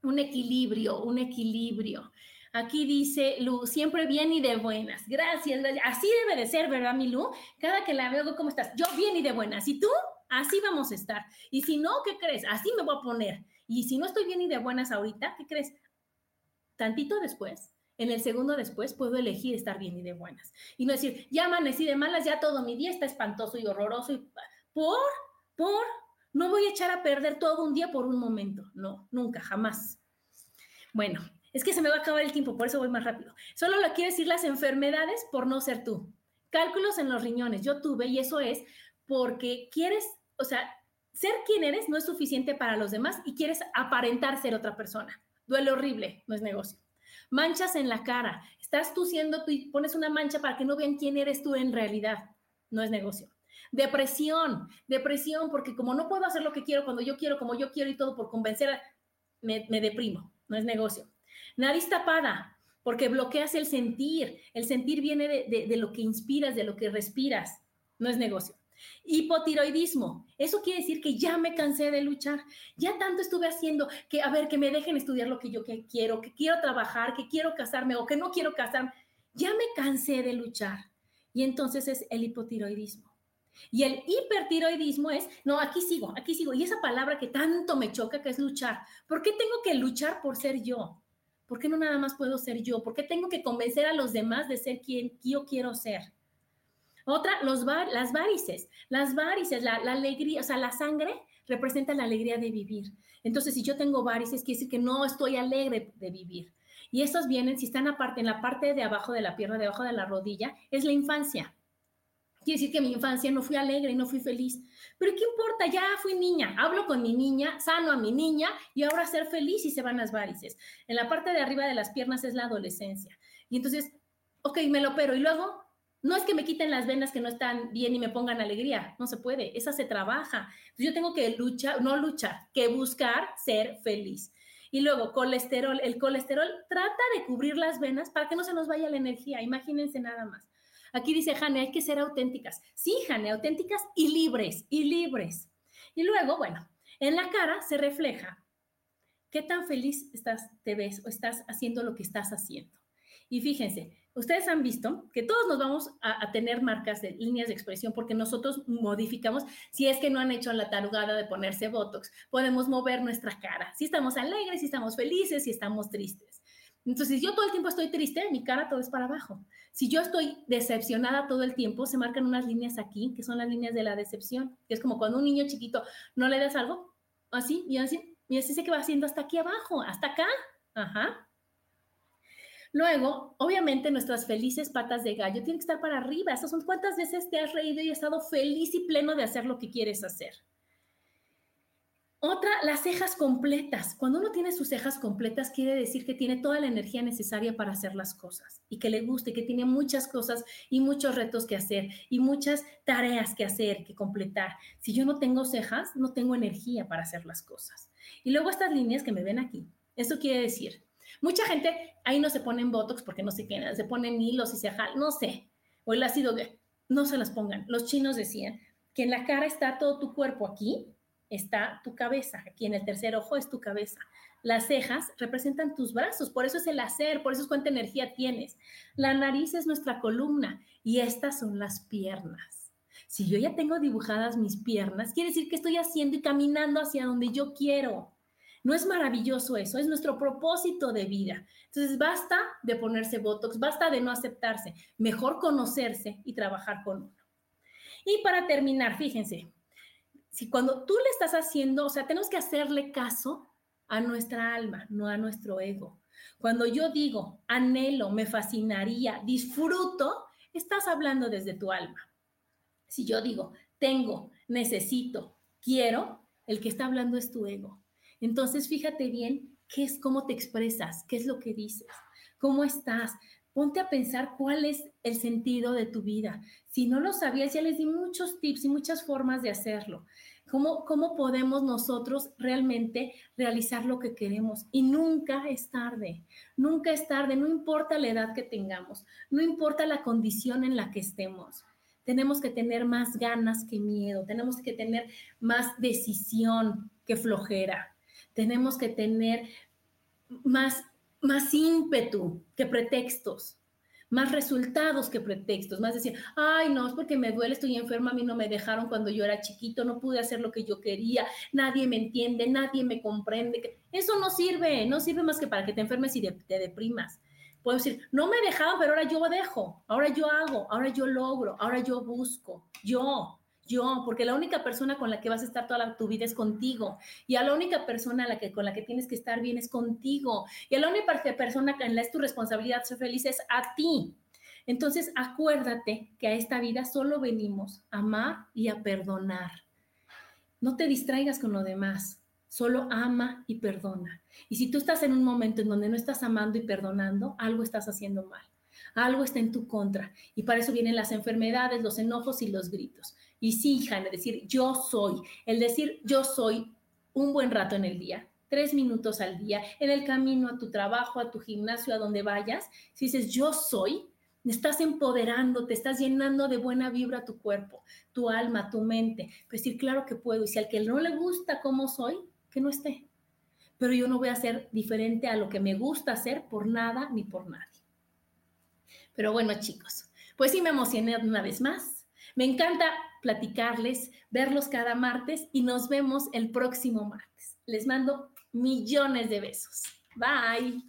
un equilibrio, un equilibrio. Aquí dice Lu, siempre bien y de buenas. Gracias. Así debe de ser, ¿verdad, mi Lu? Cada que la veo, ¿cómo estás? Yo bien y de buenas. ¿Y tú? Así vamos a estar. Y si no, ¿qué crees? Así me voy a poner. Y si no estoy bien y de buenas ahorita, ¿qué crees? Tantito después, en el segundo después, puedo elegir estar bien y de buenas. Y no decir, ya amanecí de malas, ya todo mi día está espantoso y horroroso. Y... ¿Por? ¿Por? No voy a echar a perder todo un día por un momento. No, nunca, jamás. Bueno, es que se me va a acabar el tiempo, por eso voy más rápido. Solo lo quiero decir las enfermedades por no ser tú. Cálculos en los riñones, yo tuve y eso es porque quieres, o sea, ser quien eres no es suficiente para los demás y quieres aparentar ser otra persona. Duele horrible, no es negocio. Manchas en la cara, estás tú siendo tú y pones una mancha para que no vean quién eres tú en realidad, no es negocio. Depresión, depresión, porque como no puedo hacer lo que quiero cuando yo quiero, como yo quiero y todo por convencer, me, me deprimo, no es negocio. Nariz tapada, porque bloqueas el sentir. El sentir viene de, lo que inspiras, de lo que respiras. No es negocio. Hipotiroidismo. Eso quiere decir que ya me cansé de luchar. Ya tanto estuve haciendo que, a ver, que me dejen estudiar lo que yo quiero, que quiero trabajar, que quiero casarme o que no quiero casarme. Ya me cansé de luchar. Y entonces es el hipotiroidismo. Y el hipertiroidismo es, no, aquí sigo, aquí sigo. Y esa palabra que tanto me choca, que es luchar. ¿Por qué tengo que luchar por ser yo? ¿Por qué no nada más puedo ser yo? ¿Por qué tengo que convencer a los demás de ser quien yo quiero ser? Otra, los las varices. Las varices, la, la alegría, o sea, la sangre representa la alegría de vivir. Entonces, si yo tengo varices, quiere decir que no estoy alegre de vivir. Y esos vienen, si están aparte, en la parte de abajo de la pierna, debajo de la rodilla, es la infancia. Quiere decir que mi infancia no fui alegre y no fui feliz. Pero ¿qué importa? Ya fui niña, hablo con mi niña, sano a mi niña y ahora ser feliz y se van las varices. En la parte de arriba de las piernas es la adolescencia. Y entonces, ok, me lo opero y luego no es que me quiten las venas que no están bien y me pongan alegría, no se puede, esa se trabaja. yo tengo que luchar, no luchar, que buscar ser feliz. Y luego, colesterol, el colesterol trata de cubrir las venas para que no se nos vaya la energía, imagínense nada más. Aquí dice Jane, hay que ser auténticas. Sí, Jane, auténticas y libres, y libres. Y luego, bueno, en la cara se refleja qué tan feliz estás, te ves o estás haciendo lo que estás haciendo. Y fíjense, ustedes han visto que todos nos vamos a, tener marcas de líneas de expresión porque nosotros modificamos, si es que no han hecho la tarugada de ponerse Botox, podemos mover nuestra cara, si estamos alegres, si estamos felices, si estamos tristes. Entonces, si yo todo el tiempo estoy triste, mi cara todo es para abajo. Si yo estoy decepcionada todo el tiempo, se marcan unas líneas aquí, que son las líneas de la decepción, es como cuando un niño chiquito no le das algo, así, y así, y así se que va haciendo hasta aquí abajo, hasta acá. Ajá. Luego, obviamente, nuestras felices patas de gallo tienen que estar para arriba. Esas son cuántas veces te has reído y has estado feliz y pleno de hacer lo que quieres hacer. Otra, las cejas completas. Cuando uno tiene sus cejas completas, quiere decir que tiene toda la energía necesaria para hacer las cosas y que le guste, que tiene muchas cosas y muchos retos que hacer y muchas tareas que hacer, que completar. Si yo no tengo cejas, no tengo energía para hacer las cosas. Y luego estas líneas que me ven aquí. Eso quiere decir Mucha gente ahí no se ponen botox porque no se quedan, se ponen hilos y se jalan, no sé. O el ácido, no se las pongan. Los chinos decían que en la cara está todo tu cuerpo, aquí está tu cabeza, aquí en el tercer ojo es tu cabeza. Las cejas representan tus brazos, por eso es el hacer, por eso es cuánta energía tienes. La nariz es nuestra columna y estas son las piernas. Si yo ya tengo dibujadas mis piernas, quiere decir que estoy haciendo y caminando hacia donde yo quiero. ¿No es maravilloso eso? Es nuestro propósito de vida. Entonces, basta de ponerse Botox, basta de no aceptarse, mejor conocerse y trabajar con uno. Y para terminar, fíjense, si cuando tú le estás haciendo, o sea, tenemos que hacerle caso a nuestra alma, no a nuestro ego. Cuando yo digo, anhelo, me fascinaría, disfruto, estás hablando desde tu alma. Si yo digo, tengo, necesito, quiero, el que está hablando es tu ego. Entonces, fíjate bien qué es cómo te expresas, qué es lo que dices, cómo estás. Ponte a pensar cuál es el sentido de tu vida. Si no lo sabías, ya les di muchos tips y muchas formas de hacerlo. ¿Cómo, ¿Cómo podemos nosotros realmente realizar lo que queremos? Y nunca es tarde, nunca es tarde, no importa la edad que tengamos, no importa la condición en la que estemos. Tenemos que tener más ganas que miedo, tenemos que tener más decisión que flojera tenemos que tener más, más ímpetu que pretextos, más resultados que pretextos, más decir, ay, no, es porque me duele, estoy enferma, a mí no me dejaron cuando yo era chiquito, no pude hacer lo que yo quería, nadie me entiende, nadie me comprende. Eso no sirve, no sirve más que para que te enfermes y te deprimas. Puedo decir, no me dejaban, pero ahora yo dejo, ahora yo hago, ahora yo logro, ahora yo busco, yo, yo, porque la única persona con la que vas a estar toda tu vida es contigo. Y a la única persona la que, con la que tienes que estar bien es contigo. Y a la única persona que es tu responsabilidad ser feliz es a ti. Entonces, acuérdate que a esta vida solo venimos a amar y a perdonar. No te distraigas con lo demás. Solo ama y perdona. Y si tú estás en un momento en donde no estás amando y perdonando, algo estás haciendo mal. Algo está en tu contra. Y para eso vienen las enfermedades, los enojos y los gritos. Y sí, Jane, decir yo soy, el decir yo soy un buen rato en el día, tres minutos al día, en el camino a tu trabajo, a tu gimnasio, a donde vayas, si dices yo soy, estás empoderando, te estás llenando de buena vibra tu cuerpo, tu alma, tu mente. Pues decir, claro que puedo. Y si al que no le gusta cómo soy, que no esté. Pero yo no voy a ser diferente a lo que me gusta hacer por nada ni por nadie. Pero bueno, chicos, Pues sí, me emocioné una vez más. Me encanta platicarles, verlos cada martes y nos vemos el próximo martes. Les mando millones de besos. Bye.